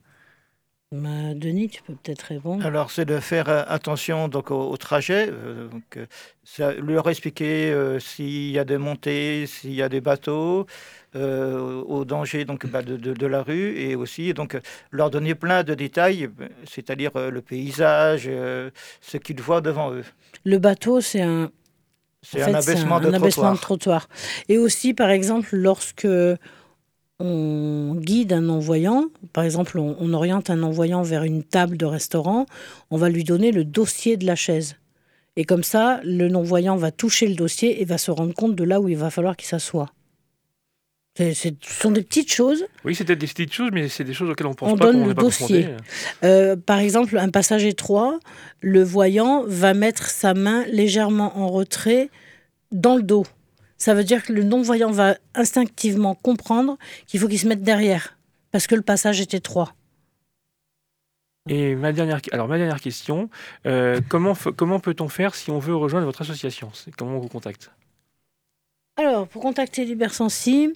Bah, Denis, tu peux peut-être répondre. Alors, c'est de faire euh, attention donc, au, au trajet, euh, donc, ça- leur expliquer euh, s'il y a des montées, s'il y a des bateaux, euh, au danger donc, bah, de, de- de la rue, et aussi donc, leur donner plein de détails, c'est-à-dire euh, le paysage, euh, ce qu'ils voient devant eux. Le bateau, c'est un, C'est un abaissement de un abaissement de trottoir. trottoir. Et aussi, par exemple, lorsque on guide un non-voyant, par exemple, on, on oriente un non-voyant vers une table de restaurant, on va lui donner le dossier de la chaise. Et comme ça, le non-voyant va toucher le dossier et va se rendre compte de là où il va falloir qu'il s'assoie. Ce sont des petites choses. Oui, c'est peut-être des petites choses, mais c'est des choses auxquelles on pense On pas, donne qu'on le n'est pas dossier. Euh, par exemple, un passage étroit, le voyant va mettre sa main légèrement en retrait dans le dos. Ça veut dire que le non-voyant va instinctivement comprendre qu'il faut qu'il se mette derrière, parce que le passage est étroit. Et ma dernière, alors ma dernière question, euh, comment, comment peut-on faire si on veut rejoindre votre association? Comment on vous contacte? Alors, pour contacter Libersensi,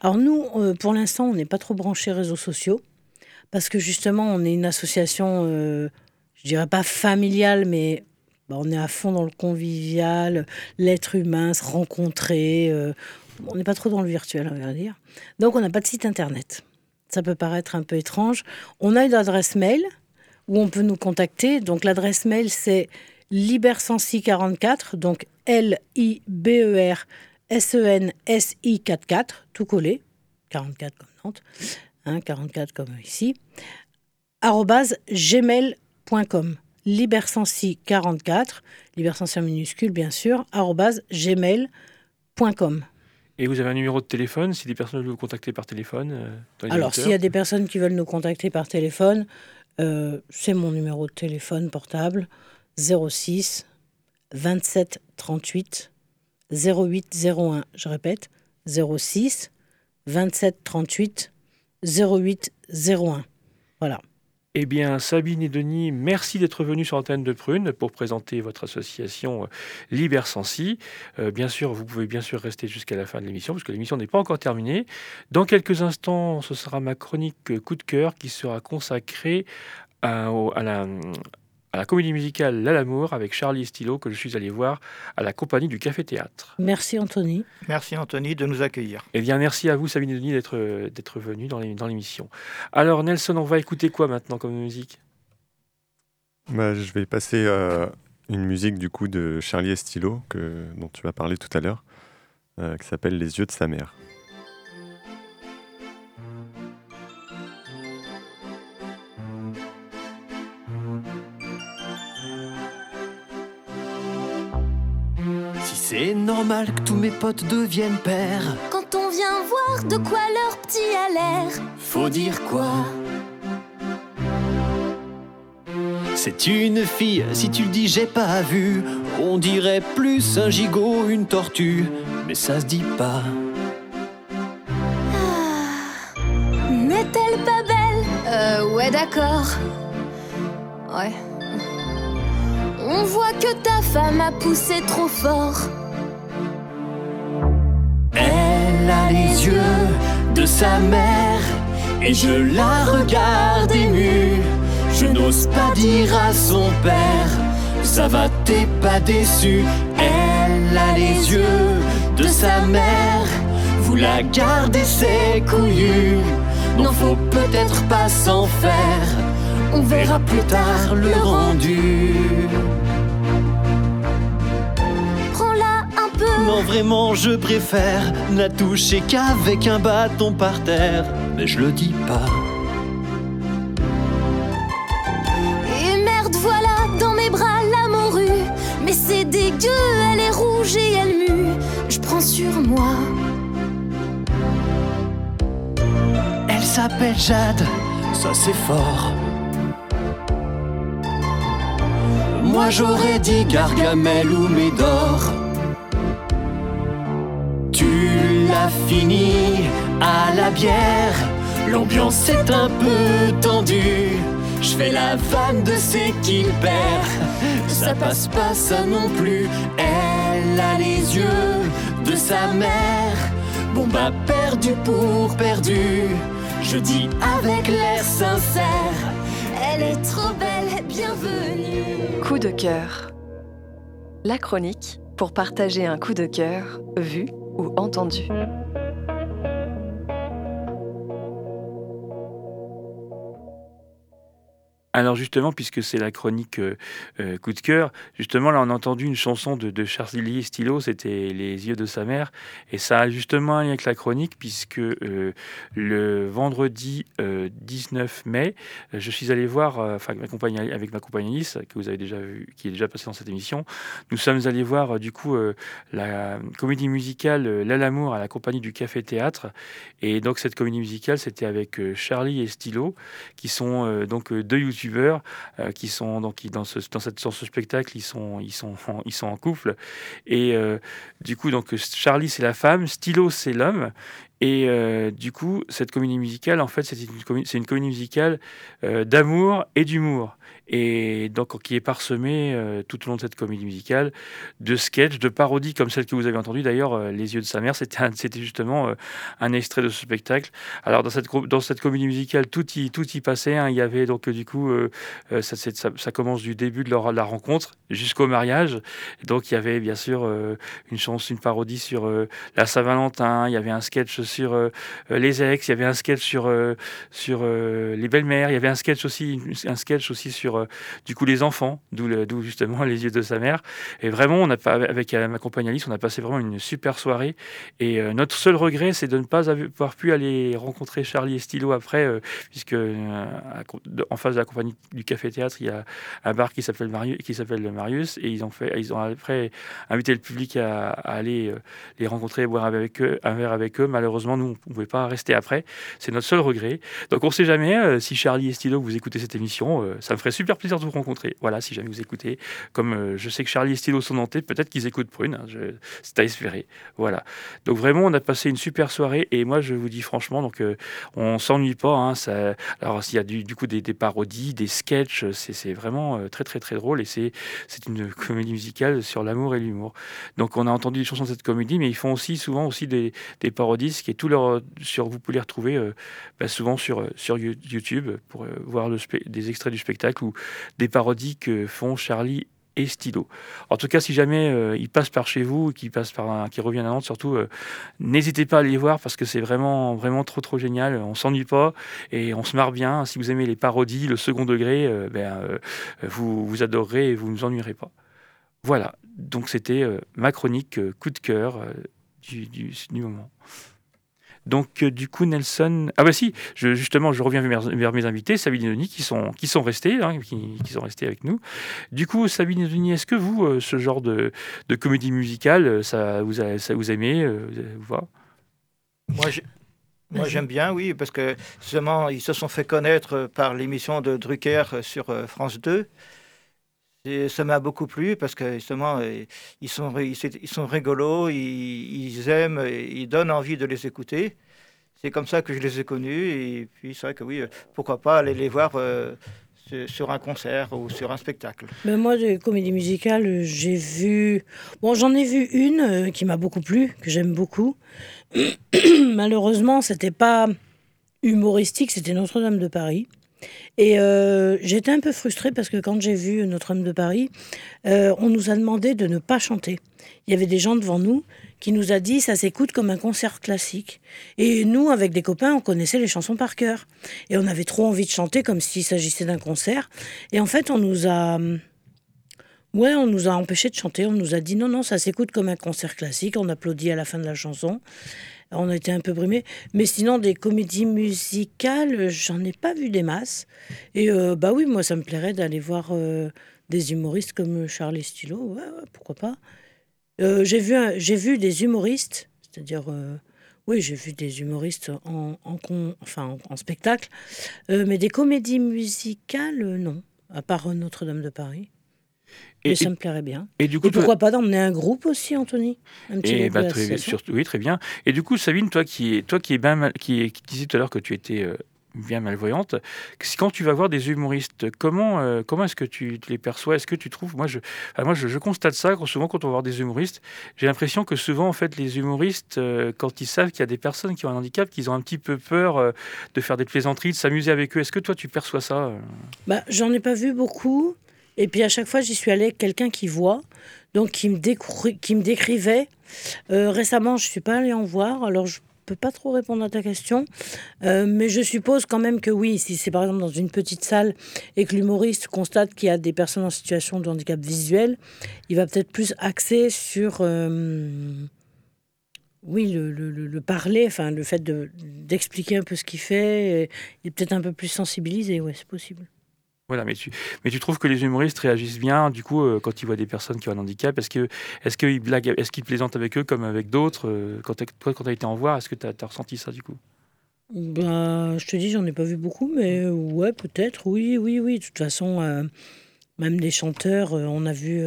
alors nous, euh, pour l'instant, on n'est pas trop branchés réseaux sociaux, parce que justement, on est une association, euh, je dirais pas familiale, mais bah, on est à fond dans le convivial, l'être humain, se rencontrer. euh, on n'est pas trop dans le virtuel, on va dire. Donc, on n'a pas de site internet. Ça peut paraître un peu étrange. On a une adresse mail où on peut nous contacter. Donc, l'adresse mail, c'est libersensi44, donc L-I-B-E-R S-E-N-S-I 44, tout collé, 44 comme Nantes, hein, 44 comme ici, arrobase gmail.com. Libersensi44, Libersensi en minuscule bien sûr, arrobase gmail.com. Et vous avez un numéro de téléphone si des personnes veulent vous contacter par téléphone euh, dans les Alors, s'il y a des personnes qui veulent nous contacter par téléphone, euh, c'est mon numéro de téléphone portable 06 27 38 08 01. Je répète 06 27 38 08 01. Voilà. Eh bien, Sabine et Denis, merci d'être venus sur l'antenne de Prune pour présenter votre association euh, Liber Sensi. Euh, bien sûr, vous pouvez bien sûr rester jusqu'à la fin de l'émission, parce que l'émission n'est pas encore terminée. Dans quelques instants, ce sera ma chronique euh, coup de cœur qui sera consacrée à la, à la comédie musicale La L'amour avec Charlie Stilo que je suis allé voir à la compagnie du Café Théâtre. Merci Anthony. Merci Anthony de nous accueillir. Eh bien, merci à vous, Sabine et Denis, d'être d'être venus dans l'é- dans l'émission. Alors, Nelson, on va écouter quoi maintenant comme musique? Bah, je vais passer euh, une musique du coup de Charlie Estilo que, dont tu vas parler tout à l'heure, euh, qui s'appelle Les yeux de sa mère. Normal que tous mes potes deviennent pères, Quand on vient voir de quoi leur petit a l'air, faut dire quoi? C'est une fille, si tu le dis j'ai pas vu, on dirait plus un gigot, une tortue, mais ça se dit pas. n'est-elle pas belle? Euh, ouais, d'accord. Ouais. On voit que ta femme a poussé trop fort. A les yeux de sa mère et je la regarde émue. Je n'ose pas dire à son père, ça va t'es pas déçu. Elle a les yeux de sa mère, vous la gardez c'est couillu. N'en faut peut-être pas s'en faire, on verra plus tard le rendu. Vraiment, je préfère la toucher qu'avec un bâton par terre. Mais je le dis pas. Et merde, voilà dans mes bras la morue. Mais c'est dégueu, elle est rouge et elle mue. Je prends sur moi. Elle s'appelle Jade, ça c'est fort. Moi j'aurais dit Gargamel ou Médor. Tu l'as fini à la bière, l'ambiance est un peu tendue. Je fais la vanne de c'est qu'il perd, ça passe pas ça non plus. Elle a les yeux de sa mère, bon bah perdu pour perdu. Je dis avec l'air sincère, Elle est trop belle, bienvenue. Coup de cœur. La chronique pour partager un coup de cœur vu entendu. Alors justement, puisque c'est la chronique euh, euh, coup de cœur, justement là on a entendu une chanson de, de Charlie Stilo, c'était Les yeux de sa mère, et ça a justement un lien avec la chronique, puisque euh, le vendredi euh, 19 mai, je suis allé voir, enfin ma compagne, avec ma compagne Alice, que vous avez déjà vu, qui est déjà passée dans cette émission, nous sommes allés voir du coup la comédie musicale euh, Là l'amour à la compagnie du Café Théâtre, et donc cette comédie musicale c'était avec Charlie et Stilo, qui sont donc deux youtubeurs euh, qui sont donc dans ce cette, dans ce spectacle ils sont ils sont en, ils sont en couple. Et euh, du coup donc Charlie c'est la femme Stylo c'est l'homme. Et euh, du coup cette comédie musicale en fait c'est une comédie, c'est une comédie musicale d'amour et d'humour et donc qui est parsemée euh, tout au long de cette comédie musicale de sketchs de parodies comme celle que vous avez entendue d'ailleurs euh, les yeux de sa mère c'était justement euh, un extrait de ce spectacle. Alors dans cette dans cette comédie musicale tout y tout y passait hein. il y avait donc du coup ça, commence du début de, de la rencontre jusqu'au mariage. Donc il y avait bien sûr une chanson une parodie sur la Saint-Valentin. Il y avait un sketch sur les ex, il y avait un sketch sur, sur les belles-mères, il y avait un sketch aussi, un sketch aussi sur du coup les enfants, d'où justement les yeux de sa mère. Et vraiment, on a avec ma compagne Alice, on a passé vraiment une super soirée. Et notre seul regret, c'est de ne pas avoir pu aller rencontrer Charlie et Stylo après, puisque en face de la compagnie du Café Théâtre, il y a un bar qui s'appelle Marius, et ils ont fait, ils ont après invité le public à, aller euh, les rencontrer, boire avec eux, un verre avec eux. Malheureusement, nous, on ne pouvait pas rester après. C'est notre seul regret. Donc, on ne sait jamais euh, si Charlie et Stylo vous écoutez cette émission, euh, ça me ferait super plaisir de vous rencontrer. Voilà, si jamais vous écoutez, comme je sais que Charlie et Stylo sont nantais, peut-être qu'ils écoutent Prune. Hein, c'est à espérer. Voilà. Donc vraiment, on a passé une super soirée, et moi, je vous dis franchement, donc on s'ennuie pas. Hein, ça... Alors, s'il y a du, coup des, parodies, des sketchs, c'est vraiment très très très drôle, et c'est une comédie musicale sur l'amour et l'humour. Donc on a entendu des chansons de cette comédie, mais ils font aussi souvent aussi des, des parodies, qui est tout leur sur vous pouvez les retrouver euh, bah, souvent sur sur YouTube pour euh, voir le des extraits du spectacle des parodies que font Charlie et Stylo. En tout cas, si jamais euh, ils passent par chez vous, qu'ils passent par, qui reviennent à Nantes, surtout, n'hésitez pas à les voir parce que c'est vraiment, vraiment trop, trop génial. On s'ennuie pas et on se marre bien. Si vous aimez les parodies, le second degré, ben, vous, vous adorerez et vous ne vous ennuierez pas. Voilà, donc c'était euh, ma chronique euh, coup de cœur euh, du, du, moment. Donc du coup Nelson, ah bah si, justement je reviens vers, mes invités, Sabine et Denis qui sont qui sont restés, hein, qui, sont restés avec nous. Du coup Sabine et Denis, est-ce que vous ce genre de, de, comédie musicale, ça vous a, ça vous aimez, vous Moi, j'aime bien, oui, parce que justement, ils se sont fait connaître par l'émission de Drucker sur France 2. Ça m'a beaucoup plu parce que justement, ils sont, ils sont rigolos, ils, aiment, ils donnent envie de les écouter. C'est comme ça que je les ai connus. Et puis, c'est vrai que oui, pourquoi pas aller les voir euh, sur un concert ou sur un spectacle. Mais moi, des comédies musicales, j'ai vu. Bon, j'en ai vu une euh, qui m'a beaucoup plu, que j'aime beaucoup. Malheureusement, c'était pas humoristique, c'était Notre-Dame de Paris. Et euh, j'étais un peu frustrée parce que quand j'ai vu Notre-Dame de Paris, euh, on nous a demandé de ne pas chanter. Il y avait des gens devant nous qui nous a dit ça s'écoute comme un concert classique. Et nous, avec des copains, on connaissait les chansons par cœur. Et on avait trop envie de chanter comme s'il s'agissait d'un concert. Et en fait, on nous a... Ouais, on nous a empêché de chanter. On nous a dit non, non, ça s'écoute comme un concert classique. On applaudit à la fin de la chanson on a été un peu brimés. Mais sinon, des comédies musicales, j'en ai pas vu des masses. Et euh, bah oui, moi, ça me plairait d'aller voir euh, des humoristes comme Charlie Stylo. pourquoi pas. Euh, j'ai vu, j'ai vu des humoristes, c'est-à-dire, oui, j'ai vu des humoristes en, enfin, en, spectacle, mais des comédies musicales, non, à part Notre-Dame de Paris. Et, ça me plairait bien. Et, du coup, pourquoi pas d'emmener un groupe aussi, Anthony? Un petit et bah, très, surtout, Oui, très bien. Et du coup, Sabine, toi qui, toi qui, est bien qui, qui disais tout à l'heure que tu étais euh, bien malvoyante, quand tu vas voir des humoristes, comment, euh, comment est-ce que tu, les perçois? Est-ce que tu trouves Moi, je, moi je, constate ça souvent quand on va voir des humoristes. J'ai l'impression que souvent, en fait, les humoristes, euh, quand ils savent qu'il y a des personnes qui ont un handicap, qu'ils ont un petit peu peur de faire des plaisanteries, de s'amuser avec eux. Est-ce que toi, tu perçois ça? Bah, J'en ai pas vu beaucoup. Et puis à chaque fois, j'y suis allée quelqu'un qui voit, donc qui me, qui me décrivait. Euh, récemment, je ne suis pas allée en voir, alors je peux pas trop répondre à ta question, euh, mais je suppose quand même que oui, si c'est par exemple dans une petite salle et que l'humoriste constate qu'il y a des personnes en situation de handicap visuel, il va peut-être plus axer sur... Euh, oui, le, le, le, parler, enfin le fait d'expliquer un peu ce qu'il fait, il est peut-être un peu plus sensibilisé, ouais, c'est possible. Voilà, mais tu, mais tu trouves que les humoristes réagissent bien, du coup, euh, quand ils voient des personnes qui ont un handicap? Est-ce qu'ils est qu'ils blaguent, est-ce qu'ils plaisantent avec eux comme avec d'autres euh, quand Toi, quand tu as été en voir, est-ce que tu as, ressenti ça, du coup? Bah, Je te dis, j'en ai pas vu beaucoup, mais ouais, peut-être, oui, oui, oui. De toute façon, euh, même des chanteurs, on a vu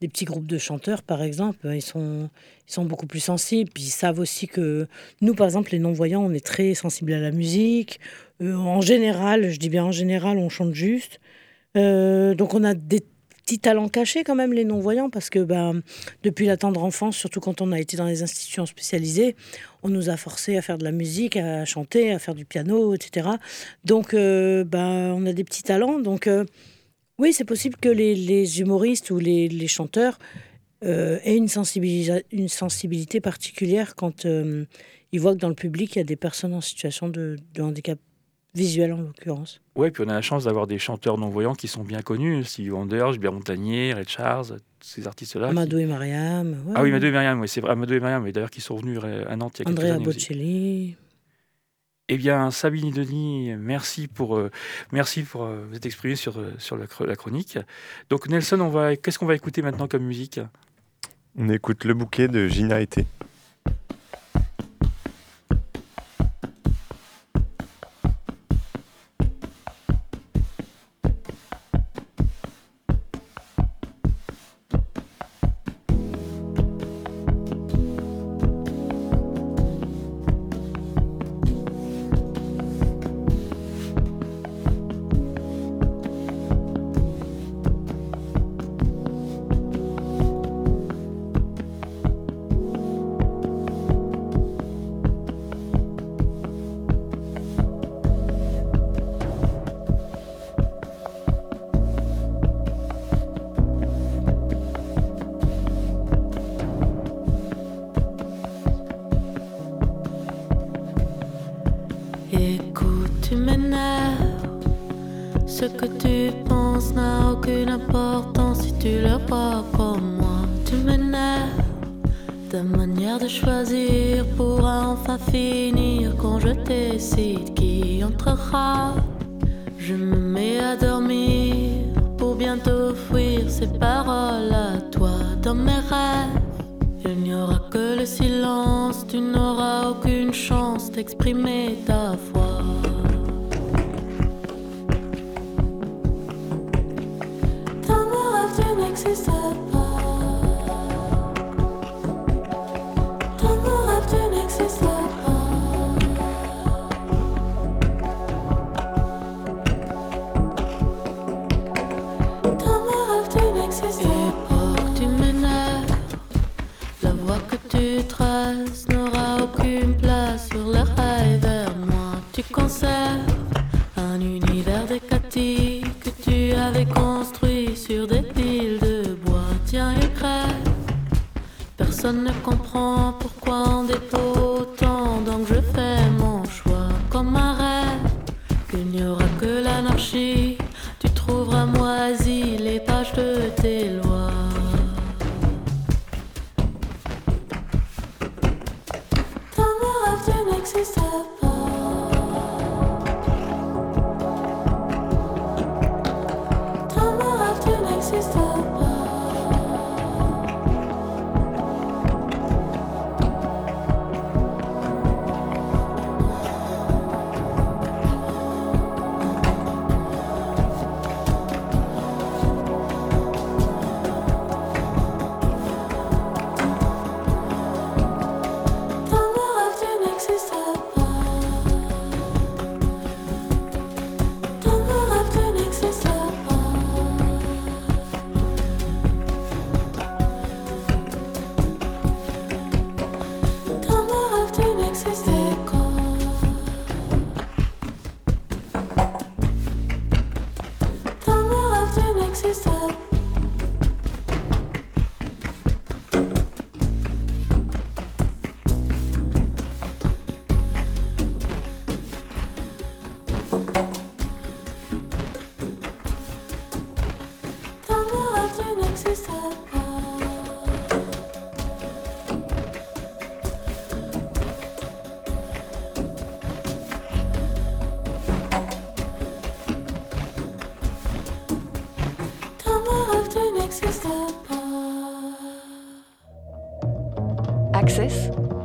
des petits groupes de chanteurs, par exemple, ils sont, ils sont beaucoup plus sensibles. Puis ils savent aussi que nous, par exemple, les non-voyants, on est très sensibles à la musique. Euh, en général, je dis bien en général, on chante juste. Euh, donc on a des petits talents cachés quand même, les non-voyants, parce que ben, depuis la tendre enfance, surtout quand on a été dans les institutions spécialisées, on nous a forcé à faire de la musique, à chanter, à faire du piano, etc. Donc euh, ben, on a des petits talents. Donc oui, c'est possible que les, humoristes ou les, chanteurs et une, une sensibilité particulière quand il voit que dans le public, il y a des personnes en situation de, handicap visuel en l'occurrence. Oui, puis on a la chance d'avoir des chanteurs non-voyants qui sont bien connus, Stevie Wonder, Gilbert Montagnier, Red Charles, ces artistes-là. Amadou et Mariam. Ah oui, Amadou et Mariam, oui, c'est vrai, Amadou et Mariam, d'ailleurs qui sont venus à Nantes il y a Andrea quelques années Bocelli. Eh bien, Sabine Denis, merci pour, euh, merci euh, vous être exprimé sur, euh, la, chronique. Donc, Nelson, on va, qu'est-ce qu'on va écouter maintenant comme musique? On écoute Le Bouquet de Gina Été.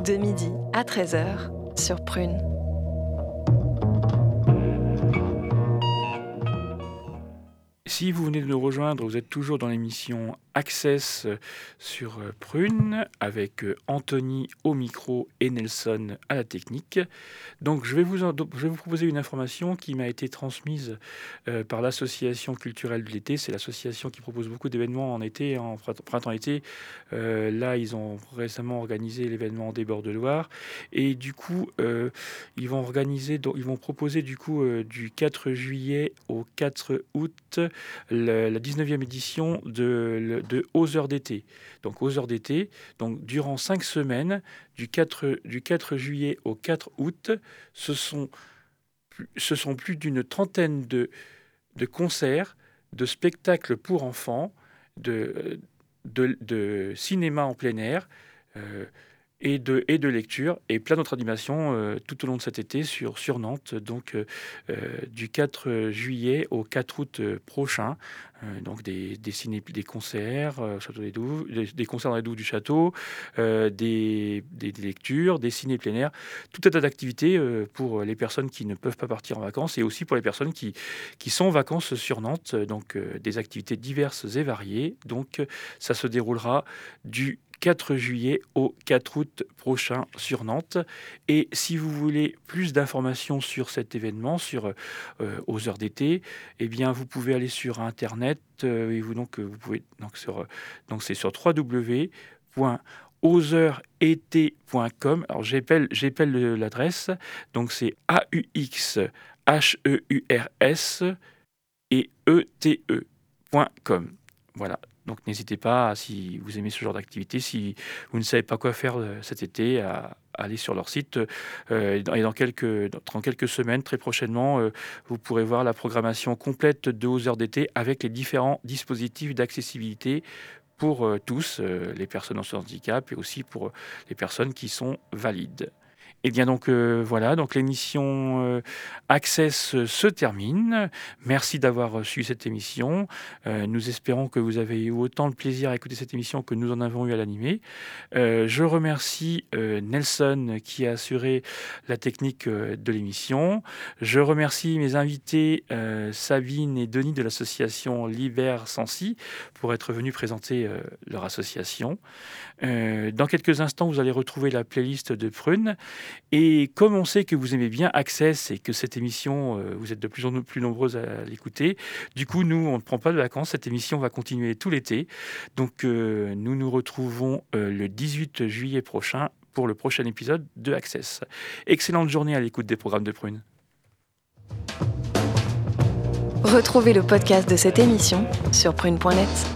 De midi à 13h sur Prune. Si vous venez de nous rejoindre, vous êtes toujours dans l'émission Access sur Prune avec Anthony au micro et Nelson à la technique. Donc je vais vous, je vais vous proposer une information qui m'a été transmise euh, par l'association culturelle de l'été. C'est l'association qui propose beaucoup d'événements en été, en printemps-été. Euh, là, ils ont récemment organisé l'événement des bords de Loire. Et du coup, euh, ils vont organiser, ils vont proposer du coup du 4 juillet au 4 août la 19e édition de de Aux heures d'été. Donc aux heures d'été, donc durant cinq semaines, du 4, du 4 juillet au 4 août, ce sont, plus d'une trentaine de, concerts, de spectacles pour enfants, de, de, cinéma en plein air. Euh, et de, et de lecture et plein d'autres animations euh, tout au long de cet été sur, sur Nantes, donc euh, euh, du 4 juillet au 4 août prochain. donc des, des, ciné, des concerts, des, concerts dans les Douves du château, des, des, lectures, des ciné plein tout un tas d'activités pour les personnes qui ne peuvent pas partir en vacances et aussi pour les personnes qui, qui sont en vacances sur Nantes. Donc des activités diverses et variées. Donc ça se déroulera du 4 juillet au 4 août prochain sur Nantes. Et si vous voulez plus d'informations sur cet événement, sur euh, aux heures d'été, eh bien vous pouvez aller sur internet euh, et vous donc vous pouvez donc sur donc c'est sur www.auxheureset.com. Alors j'appelle j'appelle l'adresse. Donc c'est A U X H E U R S et E T E.com. Voilà. Donc n'hésitez pas, si vous aimez ce genre d'activité, si vous ne savez pas quoi faire euh, cet été, à, aller sur leur site. Euh, et dans quelques, semaines, très prochainement, euh, vous pourrez voir la programmation complète de aux heures d'été avec les différents dispositifs d'accessibilité pour tous, les personnes en handicap et aussi pour les personnes qui sont valides. Et eh bien donc euh, voilà, donc l'émission euh, Access se termine. Merci d'avoir suivi cette émission. Euh, nous espérons que vous avez eu autant de plaisir à écouter cette émission que nous en avons eu à l'animer. je remercie Nelson qui a assuré la technique de l'émission. Je remercie mes invités Sabine et Denis de l'association Liber Sensi pour être venus présenter leur association. dans quelques instants, vous allez retrouver la playlist de Prune. Et comme on sait que vous aimez bien Access et que cette émission, euh, vous êtes de plus en plus nombreuses à l'écouter, du coup, nous, on ne prend pas de vacances. Cette émission va continuer tout l'été. Donc, euh, nous nous retrouvons euh, le 18 juillet prochain pour le prochain épisode de Access. Excellente journée à l'écoute des programmes de Prune. Retrouvez le podcast de cette émission sur prune.net.